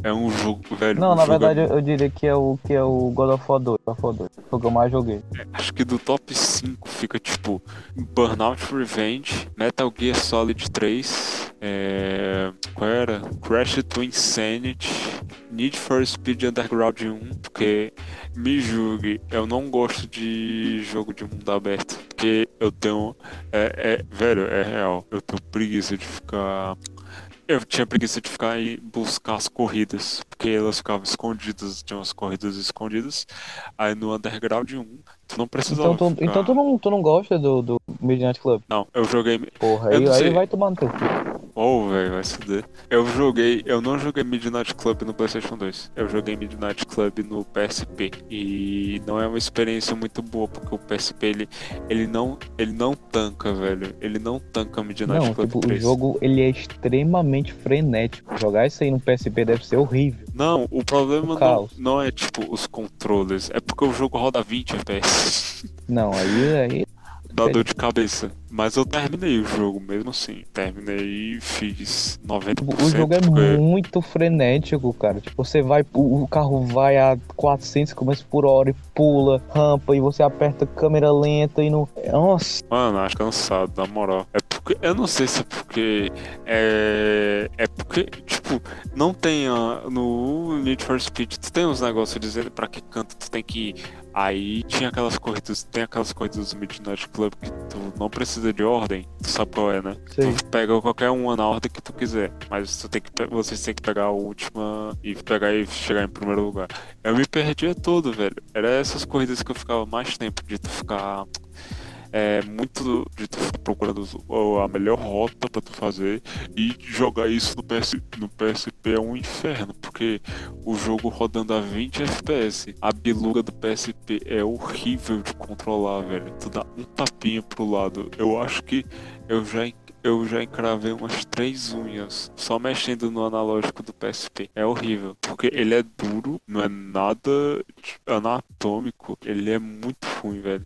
É um jogo, velho.
Não,
o
na
jogo é-
verdade eu diria que é o que é o God of War 2. God of War 2. Foi o que eu mais joguei.
Acho que do top 5 fica tipo Burnout Revenge, Metal Gear Solid 3, é... qual era? Crash to Insanity, Need for Speed Underground 1, porque me julgue, eu não gosto de jogo de mundo aberto, porque eu tenho, é, é- velho, é real, eu tenho preguiça de ficar eu tinha preguiça de ficar e buscar as corridas, porque elas ficavam escondidas, tinha umas corridas escondidas. Aí no Underground 1, tu não precisava
Então tu,
ficar...
então tu, não, tu não gosta do, do Midnight Club?
Não, eu joguei...
Porra,
Eu
aí, aí vai tomar no teu cu.
Oh, velho, vai se fuder. Eu joguei... Eu não joguei Midnight Club no Playstation 2. Eu joguei Midnight Club no PSP. E não é uma experiência muito boa, porque o PSP, ele, ele, não, ele não tanca, velho. Ele não tanca Midnight
Não,
Club
tipo, o
3.
jogo ele é extremamente frenético. Jogar isso aí no PSP deve ser horrível.
Não, o problema
O
não, não é, tipo, os controles. É porque o jogo roda 20 FPS.
Não, aí, aí
Dá dor de cabeça. Mas eu terminei o jogo mesmo assim. Terminei e fiz 90%.
tipo, o jogo é
porque-
muito frenético, cara. Tipo, você vai, o, carro vai a 400 km por hora e pula rampa e você aperta câmera lenta e não. Nossa,
Mano, acho cansado, na moral. É porque. Eu não sei se é porque. É. É porque, tipo, não tem. a- no Need for Speed, tu tem uns negócios dizendo pra que canto tu tem que ir. Aí tinha aquelas corridas. Tem aquelas corridas do Midnight Club que tu não precisa de ordem. Tu sabe qual é, né?
sei.
Tu pega qualquer uma na ordem que tu quiser. Mas tu tem que, vocês têm que pegar a última e pegar e chegar em primeiro lugar. Eu me perdia todo, velho. Era essas corridas que eu ficava mais tempo de tu ficar. É muito de tu procurando a melhor rota pra tu fazer e jogar isso no, PS, no PSP é um inferno, porque o jogo rodando a 20 FPS, a biluga do PSP é horrível de controlar, velho. Tu dá um tapinha pro lado. Eu acho que eu já eu já encravei umas três unhas só mexendo no analógico do PSP. É horrível, porque ele é duro, não é nada anatômico, ele é muito ruim, velho.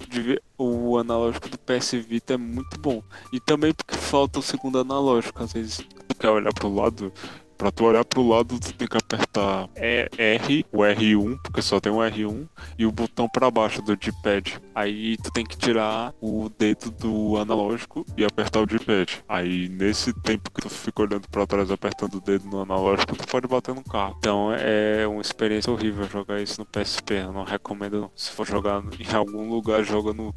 O analógico do PS Vita é muito bom. E também porque falta o segundo analógico, às vezes tu quer olhar pro lado, Pra tu olhar pro lado, tu tem que apertar R, o R1, porque só tem o R1, e o botão pra baixo do D-pad. Aí tu tem que tirar o dedo do analógico e apertar o D-pad. Aí nesse tempo que tu fica olhando pra trás apertando o dedo no analógico, tu pode bater no carro. Então é uma experiência horrível jogar isso no PSP. Eu não recomendo. Se for jogar em algum lugar, joga no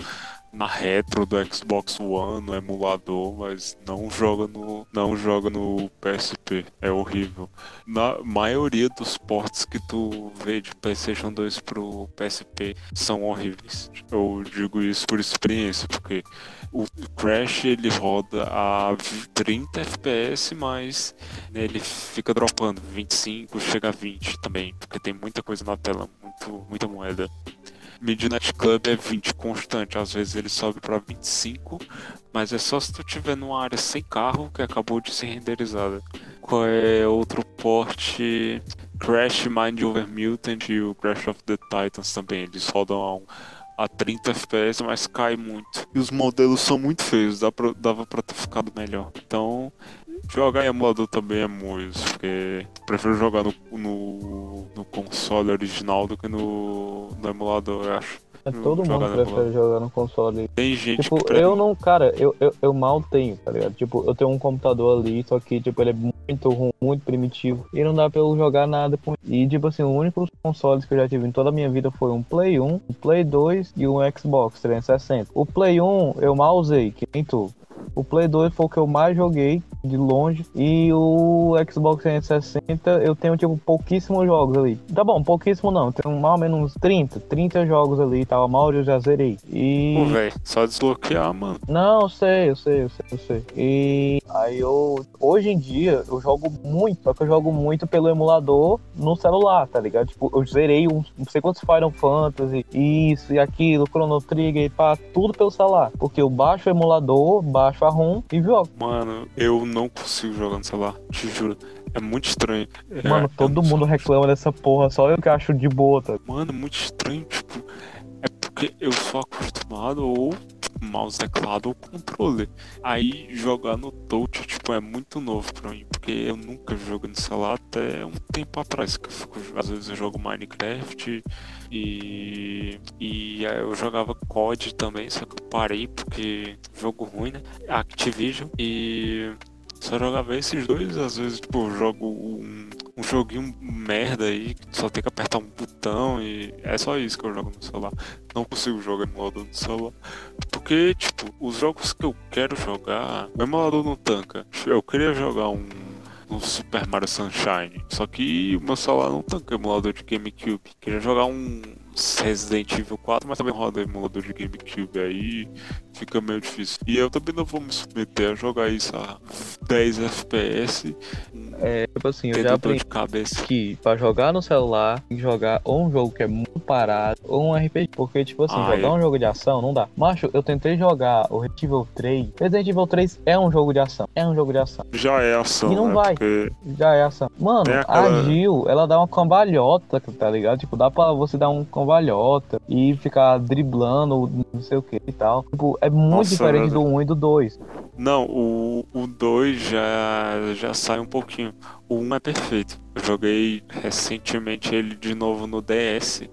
na retro do Xbox One, no emulador, mas não joga no não joga no PSP. É horrível. Na maioria dos ports que tu vê de PlayStation 2 pro PSP são horríveis. Eu digo isso por experiência, porque o Crash ele roda a 30 FPS, mas ele fica dropando 25, chega a 20 também, porque tem muita coisa na tela, muito, muita moeda. Midnight Club é 20 constante, às vezes ele sobe para 25, mas é só se tu tiver numa área sem carro que acabou de ser renderizada. Qual é outro porte? Crash Mind Over Mutant e o Crash of the Titans também, eles rodam a a 30 FPS, mas cai muito. E os modelos são muito feios, dá pra, dava pra ter ficado melhor. Então, jogar em emulador também é muito, porque prefiro jogar no, no, no console original do que no, no emulador, eu acho.
É, todo mundo prefere jogar no console.
Tem gente
tipo,
que
eu não, cara, eu, eu, eu, mal tenho, tá ligado? Tipo, eu tenho um computador ali, só que, tipo, ele é muito ruim, muito primitivo. E não dá pra eu jogar nada com E, tipo assim, o único consoles que eu já tive em toda a minha vida foi um Play 1, um Play 2 e um Xbox 360. O Play 1 eu mal usei, que nem tu. O Play 2 foi o que eu mais joguei de longe. E o Xbox 360 eu tenho tipo pouquíssimos jogos ali. Tá bom, pouquíssimo não. Tenho mais ou menos 30, 30 jogos ali e tal. A maioria eu já zerei. E.
Pô, velho, só desbloquear, mano.
Não, eu sei, eu sei, eu sei, eu sei. E aí eu. Hoje em dia eu jogo muito, só que eu jogo muito pelo emulador no celular, tá ligado? Tipo, eu zerei um, não sei quantos Final Fantasy, isso e aquilo, Chrono Trigger e pá, tudo pelo celular. Porque eu baixo o emulador, baixo baixo a ROM e jogo.
Mano, eu não consigo jogar no celular, te juro. É muito estranho.
Mano,
é,
todo é mundo reclama dessa porra, só eu que acho de boa, tá?
Mano, muito estranho, tipo. É porque eu sou acostumado ou mouse, teclado ou controle. Aí jogar no touch, tipo, é muito novo pra mim, porque eu nunca jogo no celular até um tempo atrás, que eu fico, às vezes eu jogo Minecraft e, e eu jogava COD também, só que eu parei porque jogo ruim, né? Activision e só jogava esses dois, às vezes, tipo, jogo um, um joguinho merda aí, só tem que apertar um botão e é só isso que eu jogo no celular. Não consigo jogar emulador no celular. Porque, tipo, os jogos que eu quero jogar, o emulador não tanca. Eu queria jogar um no Super Mario Sunshine. Só que o meu celular não tanca emulador de GameCube. Queria jogar um Resident Evil 4, mas também roda emulador de GameCube aí fica meio difícil. E eu também não vou me submeter a jogar isso a 10 FPS.
É, tipo assim, eu já aprendi que pra jogar no celular, tem que jogar ou um jogo que é muito parado, ou um RPG. Porque, tipo assim, ah, jogar é. um jogo de ação não dá. Macho, eu tentei jogar o Resident Evil 3. Resident Evil 3 é um jogo de ação. É um jogo de ação.
Já é ação.
E não
né?
vai.
Porque...
Já é ação. Mano, aquela... a Jill, ela dá uma cambalhota, tá ligado? Tipo, dá pra você dar um cambalhota e ficar driblando, não sei o que e tal. Tipo, é muito Nossa, diferente do 1 e do 2.
Não, o, o 2 já, já sai um pouquinho. O 1 é perfeito. Eu joguei recentemente ele de novo no DS.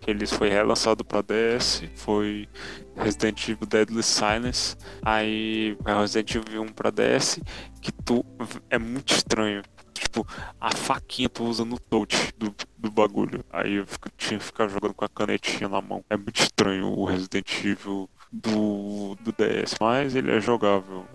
Que ele foi relançado para DS. Foi Resident Evil Deadly Silence. Aí é Resident Evil 1 para DS. Que tu é muito estranho tipo, a faquinha tu usa no touch do, do bagulho. Aí eu fico, tinha que ficar jogando com a canetinha na mão. É muito estranho o Resident Evil do, do DS, mas ele é jogável.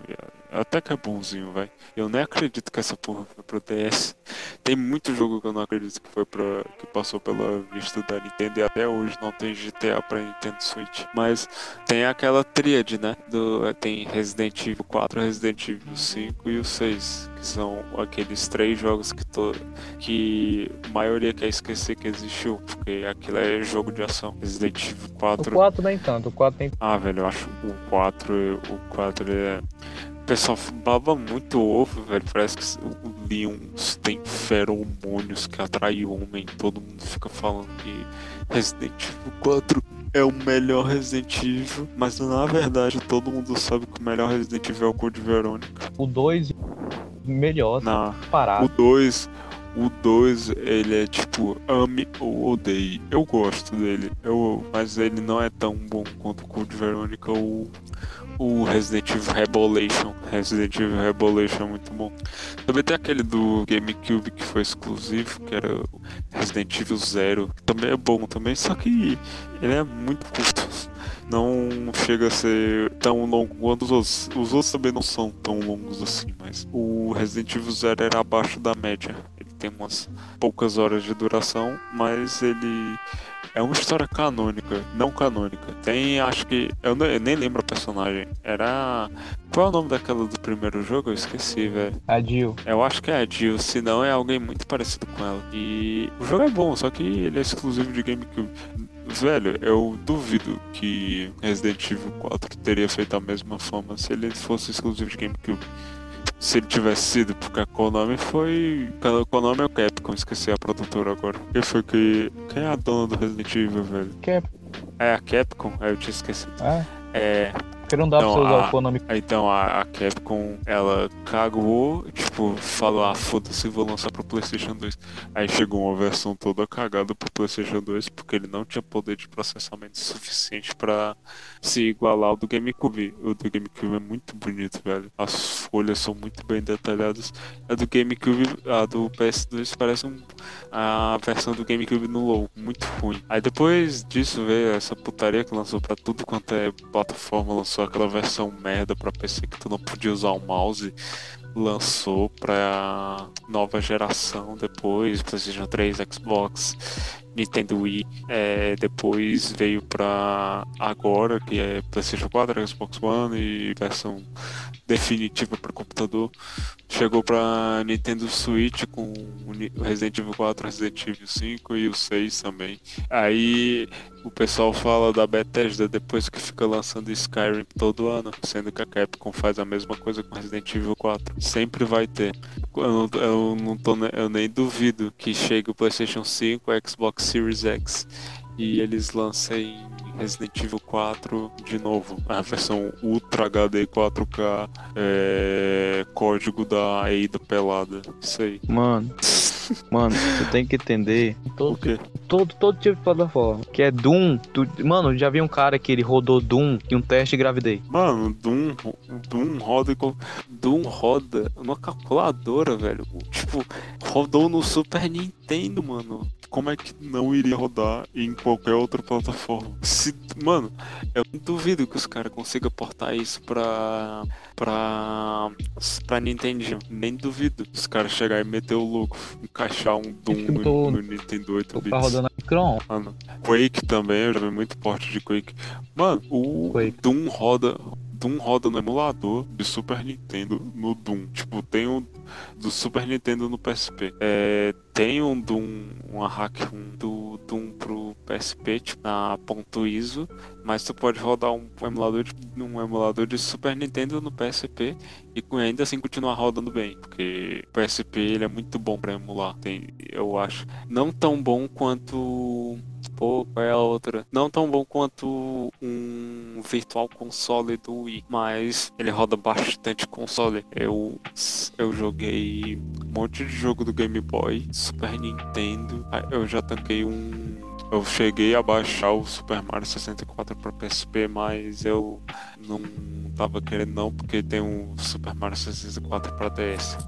Até que é bonzinho, vai. Eu nem acredito que essa porra foi pro DS. Tem muito jogo que eu não acredito que foi pra. que passou pela vista da Nintendo e até hoje não tem GTA pra Nintendo Switch. Mas tem aquela tríade, né? Do, tem Resident Evil 4, Resident Evil 5 e o 6. Que são aqueles três jogos que to, que a maioria quer esquecer que existiu. Porque aquilo é jogo de ação. Resident Evil 4.
O 4 nem tanto, o 4 tem.
Ah, velho, eu acho o 4. O 4 é pessoal baba muito ovo, velho. Parece que o Leon tem feromônios que atrai homem. Todo mundo fica falando que Resident Evil 4 é o melhor Resident Evil, mas na verdade todo mundo sabe que o melhor Resident Evil é o Code Verônica.
O 2 melhor,
Na,
parado.
o 2, o 2, ele é tipo ame ou odeie. Eu gosto dele, eu, mas ele não é tão bom quanto o Code Verônica ou o Resident Evil Revelation. Resident Evil Revelation é muito bom. Também tem aquele do GameCube que foi exclusivo, que era Resident Evil Zero, também é bom também, só que ele é muito curto. Não chega a ser tão longo quanto os outros. Os outros também não são tão longos assim, mas o Resident Evil Zero era abaixo da média. Ele tem umas poucas horas de duração, mas ele é uma história canônica, não canônica. Tem, acho que. Eu, ne- eu nem lembro a personagem. Era. Qual é o nome daquela do primeiro jogo? Eu esqueci, velho.
A Jill.
Eu acho que é a Jill, se não é alguém muito parecido com ela. E o jogo é bom, só que ele é exclusivo de GameCube. Velho, eu duvido que Resident Evil 4 teria feito a mesma fama se ele fosse exclusivo de GameCube. Se ele tivesse sido, porque a Konami foi. A Konami é o Capcom, esqueci a produtora agora. Quem foi que. Quem é a dona do Resident Evil, velho?
Que é.
É a Capcom? É, eu tinha esquecido.
Ah,
É.
porque não dá pra
Não,
você usar
a-
o Konami.
Então a, a Capcom, ela cagou, tipo, falou, ah, foda-se, vou lançar pro Playstation 2. Aí chegou uma versão toda cagada pro Playstation 2, porque ele não tinha poder de processamento suficiente pra se igualar ao do GameCube. O do GameCube é muito bonito, velho. As folhas são muito bem detalhadas. A do GameCube, a do PS2 parece um, a versão do GameCube no low, muito ruim. Aí depois disso veio essa putaria que lançou pra tudo quanto é plataforma, lançou aquela versão merda pra PC que tu não podia usar o mouse. Lançou pra nova geração depois, PlayStation 3, Xbox, Nintendo Wii. É, depois veio pra agora, que é PlayStation 4, Xbox One e versão definitiva para computador. Chegou pra Nintendo Switch com Resident Evil 4, Resident Evil 5 e o 6 também. Aí o pessoal fala da Bethesda depois que fica lançando Skyrim todo ano, sendo que a Capcom faz a mesma coisa com Resident Evil 4. Sempre vai ter. Eu não, eu não tô, eu nem duvido que chegue o PlayStation 5, o Xbox Series X e eles lancem Resident Evil 4 de novo, a versão Ultra HD 4K, é, código da Eida pelada. Isso aí.
Mano, mano, você tem que entender
O
Todo, todo, todo tipo de plataforma. Que é Doom. tu- mano, já vi um cara que ele rodou Doom em um teste de gravidez.
Mano, Doom, Doom roda com. Doom roda numa calculadora, velho. Tipo, rodou no Super Nintendo, mano. Como é que não iria rodar em qualquer outra plataforma? Se, mano, eu duvido que os caras consigam portar isso pra. pra. pra Nintendo. Nem duvido. Os caras chegar e meter o louco, encaixar um Doom no,
tô-
no Nintendo 8
Tô
bits.
tá rodando Chrome.
Mano, Quake também, eu já vi muito porte de Quake. Mano, o
Quake.
Doom roda. Doom roda no emulador de Super Nintendo no Doom. Tipo, tem um do Super Nintendo no PSP. É, tem um Doom, uma hack um do Doom pro PSP, tipo, na ponto ISO, mas tu pode rodar um emulador de, um emulador de Super Nintendo no PSP e ainda assim continuar rodando bem, porque o PSP ele é muito bom pra emular, tem, eu acho. Não tão bom quanto Pô, qual é a outra? Não tão bom quanto um Virtual Console do Wii, mas ele roda bastante console. Eu, eu joguei um monte de jogo do Game Boy, Super Nintendo. Ah, Eu já tanquei um. Eu cheguei a baixar o Super Mario 64 para PSP, mas eu não tava querendo não, porque tem um Super Mario 64 para DS.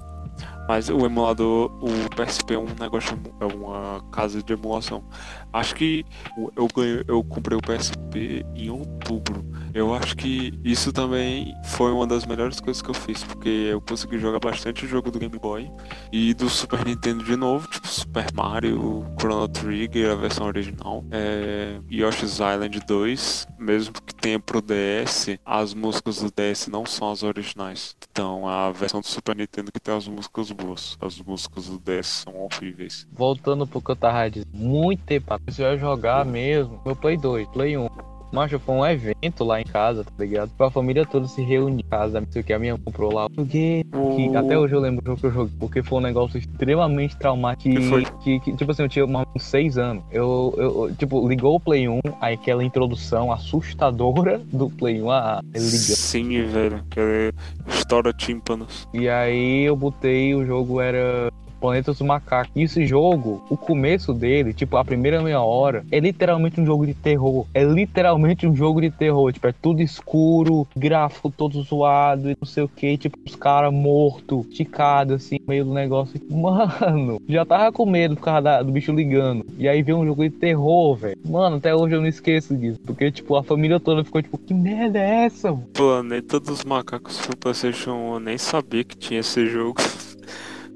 Mas o emulador, o PSP é um negócio, é uma casa de emulação. Acho que o- eu ganhei, eu comprei o PSP em outubro. Eu acho que isso também foi uma das melhores coisas que eu fiz, porque eu consegui jogar bastante jogo do Game Boy e do Super Nintendo de novo, tipo Super Mario, Chrono Trigger, a versão original, é, Yoshi's Island 2, mesmo que tenha pro DS, as músicas do DS não são as originais. Então a versão do Super Nintendo que tem as músicas boas, as músicas do DS são horríveis.
Voltando pro que eu tava dizendo. Muito tempo Você vai jogar mesmo. Meu Play 2, Play 1. Macho, foi um evento lá em casa, tá ligado? Pra família toda se reunir em casa, não sei o que, a minha comprou lá. Porque que até hoje eu lembro do jogo que eu joguei, porque foi um negócio extremamente traumático.
Que foi?
Que, que, tipo assim, eu tinha uns seis anos. Eu, eu, tipo, ligou o Play 1, aí aquela introdução assustadora do Play 1, ah, ele liga.
Sim, velho. Que é história tímpanos.
E aí eu botei, o jogo era Planeta dos Macacos. E esse jogo, o começo dele, tipo, a primeira meia hora, é literalmente um jogo de terror. É literalmente um jogo de terror. Tipo, é tudo escuro, gráfico todo zoado e não sei o que. Tipo, os caras mortos, esticados, assim, no meio do negócio. Mano, já tava com medo por causa da- do bicho ligando. E aí veio um jogo de terror, velho. Mano, até hoje eu não esqueço disso. Porque, tipo, a família toda ficou, tipo, que merda é essa?
Planeta dos Macacos pro PlayStation 1. Eu nem sabia que tinha esse jogo.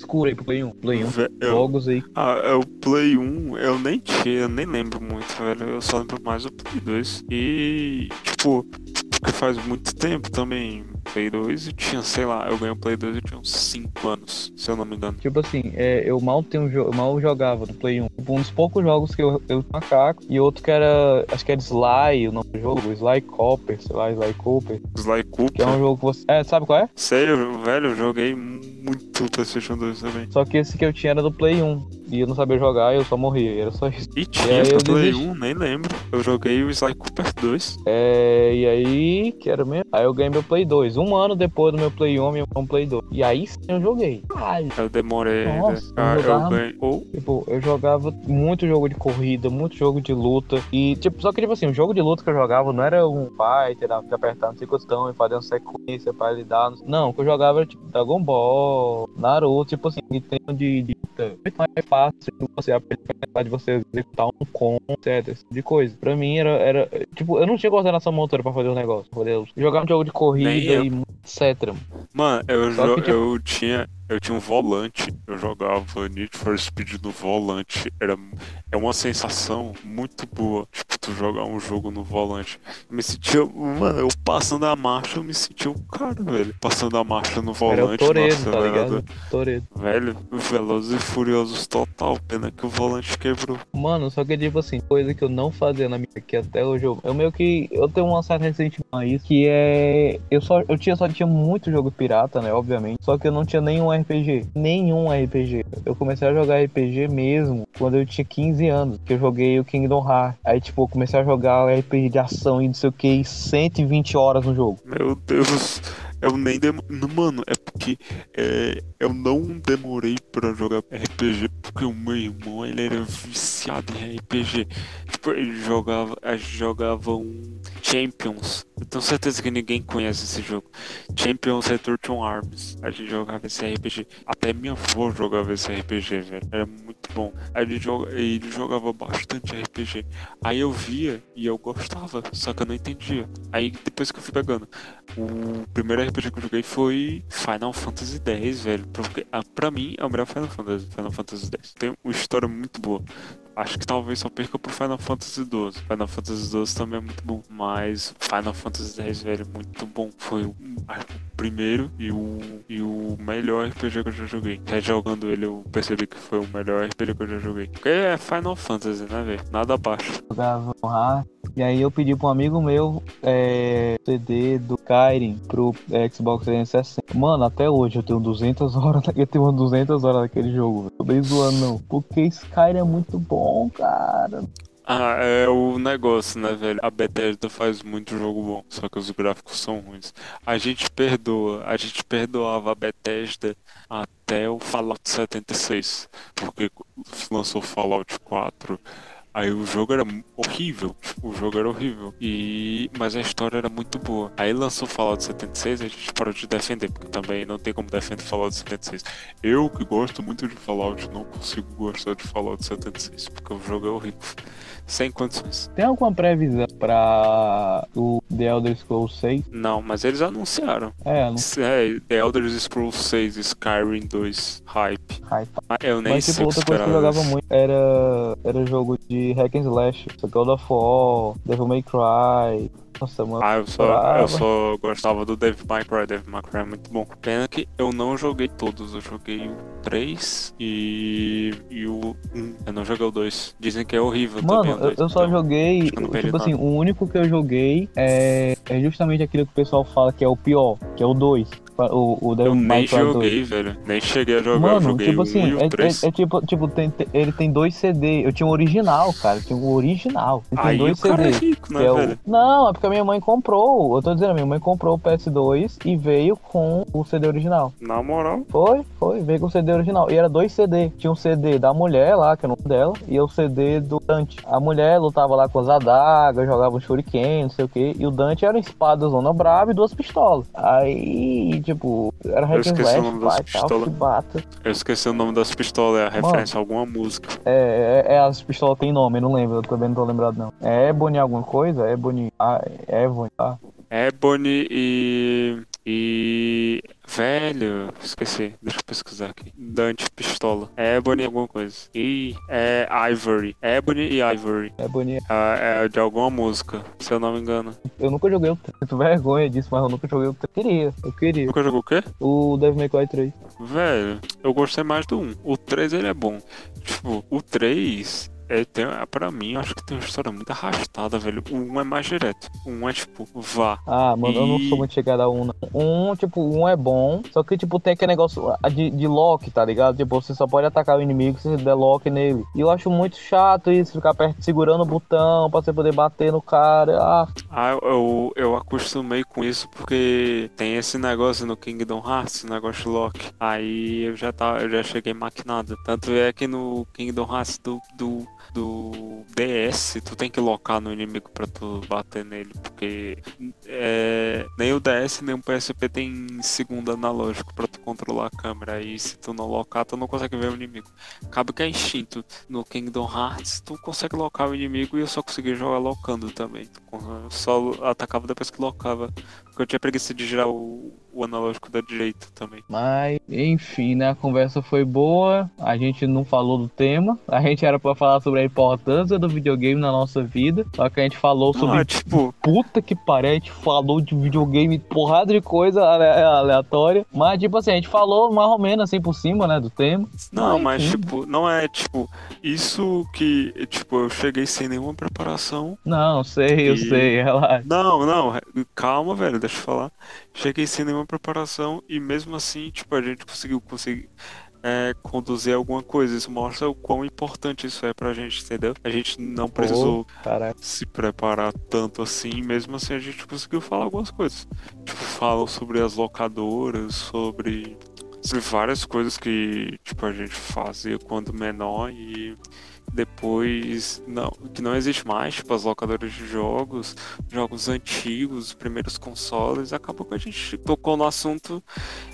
Escuro aí pro Play 1. Play 1.
Vé- eu-
Jogos aí.
Ah, é o Play 1, eu nem tinha, eu nem lembro muito, velho. Eu só lembro mais do Play 2. E, tipo, porque faz muito tempo também. Play 2 e tinha, sei lá, eu ganhei o Play 2 e tinha uns 5 anos, se eu não me engano.
Tipo assim, é, eu mal tenho eu mal jogava no Play 1. Tipo, um dos poucos jogos que eu, eu tinha macaco. E outro que era. Acho que era Sly, o nome do jogo, Sly Copper, sei lá, Sly Cooper.
Sly
Que é um
Cooper.
jogo que você. É, sabe qual é?
Sério, velho, eu joguei muito PlayStation 2 também.
Só que esse que eu tinha era do Play 1. E eu não sabia jogar, eu só morria. Era só isso.
E tinha
eu
pra Play
desisti.
1, nem lembro. Eu joguei o Sly Cooper 2.
É, e aí, que era mesmo? Aí eu ganhei meu Play 2. Um ano depois do meu Play 1, meu um Play 2. E aí sim eu joguei. Ai,
Eu demorei.
Nossa,
velho. Ah,
eu
eu
jogava-
ganhei. Ou
Tipo, eu jogava muito jogo de corrida, muito jogo de luta. E, tipo, só que, tipo assim, o jogo de luta que eu jogava não era um fighter, era ficar apertando circunstão e fazer uma sequência pra ele dar. Não, o que eu jogava era tipo Dragon Ball, Naruto, tipo assim, de tempo de, de. Muito mais fácil você aprender de você executar um combo, etc. Tipo de coisa. Pra mim era, era. Tipo, eu não tinha coordenação motora pra fazer os negócios. Eu jogava um jogo de corrida
eu.
E etc.
Mano, eu,
que, tipo-
eu tinha. Eu tinha um volante, eu jogava Need for Speed no volante. Era, é uma sensação muito boa. Tipo, tu jogar um jogo no volante. Eu me sentia. Mano, eu passando a marcha, eu me sentia um cara, velho. Passando a marcha no
Era o
volante, no
tá ligado? Toreto.
Velho, Velozes e Furiosos total. Pena que o volante quebrou.
Mano, só que tipo assim, coisa que eu não fazia na minha que até hoje eu, eu meio que eu tenho uma certa ressentimento a isso, que é eu só eu tinha só tinha muito jogo pirata, né, obviamente, só que eu não tinha nenhum RPG, nenhum RPG. Eu comecei a jogar RPG mesmo quando eu tinha 15 anos, que eu joguei o Kingdom Hearts. Aí tipo, eu comecei a jogar RPG de ação e não sei o que, e 120 horas no jogo.
Meu Deus, eu nem demorei. Mano, é porque é, eu não demorei pra jogar RPG porque o meu irmão ele era viciado em RPG. Tipo, ele jogava, gente jogava um Champions. Eu tenho certeza que ninguém conhece esse jogo. Champions Return to Arms. A gente jogava esse RPG. Até minha avó jogava esse RPG, velho. Era muito bom. Ele, joga, ele jogava bastante RPG. Aí eu via e eu gostava, só que eu não entendia. Aí depois que eu fui pegando. O primeiro RPG que eu joguei foi Final Fantasy X, velho. Ah, pra mim é o melhor Final Fantasy, Final Fantasy X. Tem uma história muito boa. Acho que talvez só perca pro Final Fantasy XII. Final Fantasy XII também é muito bom. Mas Final Fantasy X, velho, muito bom. Foi o, primeiro e o, e o melhor RPG que eu já joguei. Rejogando ele, eu percebi que foi o melhor RPG que eu já joguei. Porque é Final Fantasy, né, velho? Nada abaixo.
jogava no Hearts. E aí eu pedi pra um amigo meu é, CD do Skyrim pro Xbox 360. Mano, até hoje eu tenho 200 horas, eu tenho umas 200 horas daquele jogo. Tô bem zoando não. Porque Skyrim é muito bom, cara.
Ah, é o negócio, né, velho? A Bethesda faz muito jogo bom, só que os gráficos são ruins. A gente perdoa, a gente perdoava a Bethesda até o Fallout 76, porque lançou Fallout 4. Aí o jogo era horrível, o jogo era horrível. E mas a história era muito boa. Aí lançou Fallout 76, a gente parou de defender, porque também não tem como defender Fallout 76. Eu que gosto muito de Fallout, não consigo gostar de Fallout 76, porque o jogo é horrível. Sem condições.
Tem alguma previsão pra o The Elder Scrolls 6?
Não, mas eles anunciaram.
É, não
É, The Elder Scrolls 6, Skyrim 2, hype.
hype.
Ah, Eu nem
Mas
sei
tipo,
que
outra coisa que eu jogava muito era, era jogo de hack and slash. God of War, Devil May Cry, Nossa, mano.
Ah, eu só,
Brava.
eu só gostava do Cry. Devil May Cry é muito bom. Pena que eu não joguei todos. Eu joguei o 3 e, e o 1. Eu não joguei o 2. Dizem que é horrível
Mano,
também. o
eu, eu só
então-
joguei.
não perdi
Tipo assim,
nada.
o único que eu joguei é, é justamente aquilo que o pessoal fala que é o pior, que é o 2. O, o
Eu nem
May Cry 2.
joguei, velho. Nem cheguei a jogar. eu
Mano,
joguei
tipo
o
assim,
1 e
é,
o 3.
é- é tipo, tipo tem, tem- ele tem dois CD. Eu tinha o original, cara. Eu tinha o original. Ele tem
Aí
dois
o cara é
CD.
rico, né,
é o-? Não, é porque a minha mãe comprou. Eu tô dizendo, a minha mãe comprou o PS2 e veio com o CD original.
Na moral.
Foi, foi, veio com o CD original. E era dois CD. Tinha um CD da mulher lá, que é o nome dela, e o CD do Dante. A mulher lutava lá com as adagas, jogava um shuriken, não sei o que. E o Dante era espada zona brava e duas pistolas. Aí, tipo, era hack and slash, tal,
pistolas.
chibata.
Eu esqueci o nome das pistolas, é a referência a alguma música.
É, é, é, as pistolas tem nome, não lembro, eu também não tô lembrado não. É Ebony alguma coisa? Ebony, ah, Ebony, tá?
Ebony e. E. Velho, esqueci. Deixa eu pesquisar aqui. Dante Pistola. Ebony alguma coisa. E é Ivory. Ebony e Ivory.
Ebony,
É, é de alguma música, se eu não me engano.
eu nunca joguei o 3. Sinto vergonha disso, mas eu nunca joguei o 3. Queria, eu queria.
Nunca jogou o quê?
O Devil May Cry 3.
Velho, eu gostei mais do 1. O 3 ele é bom. Tipo, o 3. É, tem, pra mim, eu acho que tem uma história muito arrastada, velho. O 1 é mais direto. O 1 é tipo, vá.
Ah, mano, eu não
E-
sou muito chegado a um, não. Um, tipo, um é bom, só que, tipo, tem aquele negócio ah, de, de lock, tá ligado? Tipo, você só pode atacar o inimigo se você der lock nele. E eu acho muito chato isso, ficar perto, segurando o botão pra você poder bater no cara. Ah,
Ah, eu, eu acostumei com isso porque tem esse negócio no Kingdom Hearts, negócio lock. Aí eu já, tá, eu já cheguei maquinado. Tanto é que no Kingdom Hearts do, do, do DS, tu tem que locar no inimigo pra tu bater nele. Porque é, nem o DS nem o PSP tem segundo analógico pra tu controlar a câmera. Aí se tu não locar, tu não consegue ver o inimigo. Acaba que é instinto. No Kingdom Hearts, tu consegue locar o inimigo e eu só consegui jogar locando também. Eu só atacava depois que locava. Porque eu tinha preguiça de girar o, o analógico da direita também.
Mas, enfim, né? A conversa foi boa. A gente não falou do tema. A gente era pra falar sobre a importância do videogame na nossa vida. Só que a gente falou sobre.
Ah, tipo,
Puta que pariu, a gente falou de videogame, porrada de coisa ale- aleatória. Mas, tipo assim, a gente falou mais ou menos assim por cima, né? Do tema.
não,
Mas,
mas tipo, não é tipo, isso que, tipo, eu cheguei sem nenhuma preparação.
Não, sei, eu
E-
sei, relaxa.
Não, não, calma, velho, deixa eu falar. Cheguei sem nenhuma preparação e mesmo assim, tipo, a gente conseguiu conseguir é, conduzir alguma coisa. Isso mostra o quão importante isso é pra gente, entendeu? A gente não precisou
Caraca.
se preparar tanto assim, mesmo assim a gente conseguiu falar algumas coisas. Tipo, falam sobre as locadoras, sobre, sobre várias coisas que tipo, a gente fazia quando menor e depois não, que não existe mais, tipo, as locadoras de jogos, jogos antigos, os primeiros consoles, acabou que a gente tocou no assunto,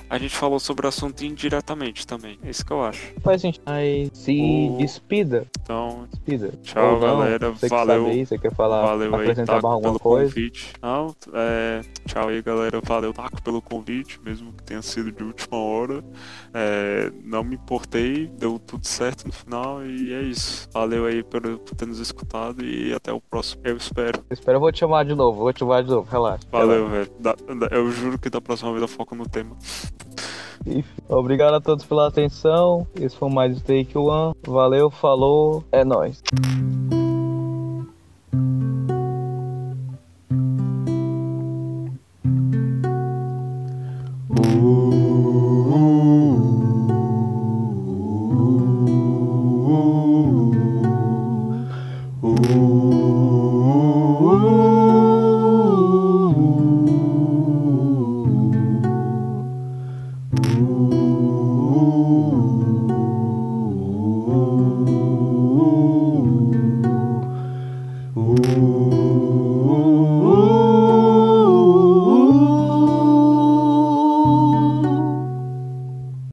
a gente falou sobre o assunto indiretamente também. É isso que eu acho.
Faz sentido. Aí, se
O-
despida.
Então,
Despida.
Tchau,
Ou não,
galera.
Você que
Valeu.
sabe aí, você quer falar,
Valeu aí, Taco, pelo
coisa?
convite. Não, é, tchau aí, galera. Valeu, Taco, pelo convite, mesmo que tenha sido de última hora. É, não me importei, deu tudo certo no final e é isso. Valeu aí por, por ter nos escutado e até o próximo. Eu espero.
Espera, eu vou te chamar de novo, vou te chamar de novo, relaxa.
Valeu, velho. Eu juro que da próxima vez eu foco no tema.
Obrigado a todos pela atenção. Esse foi mais o Take One. Valeu, falou, é nóis.
Ooh.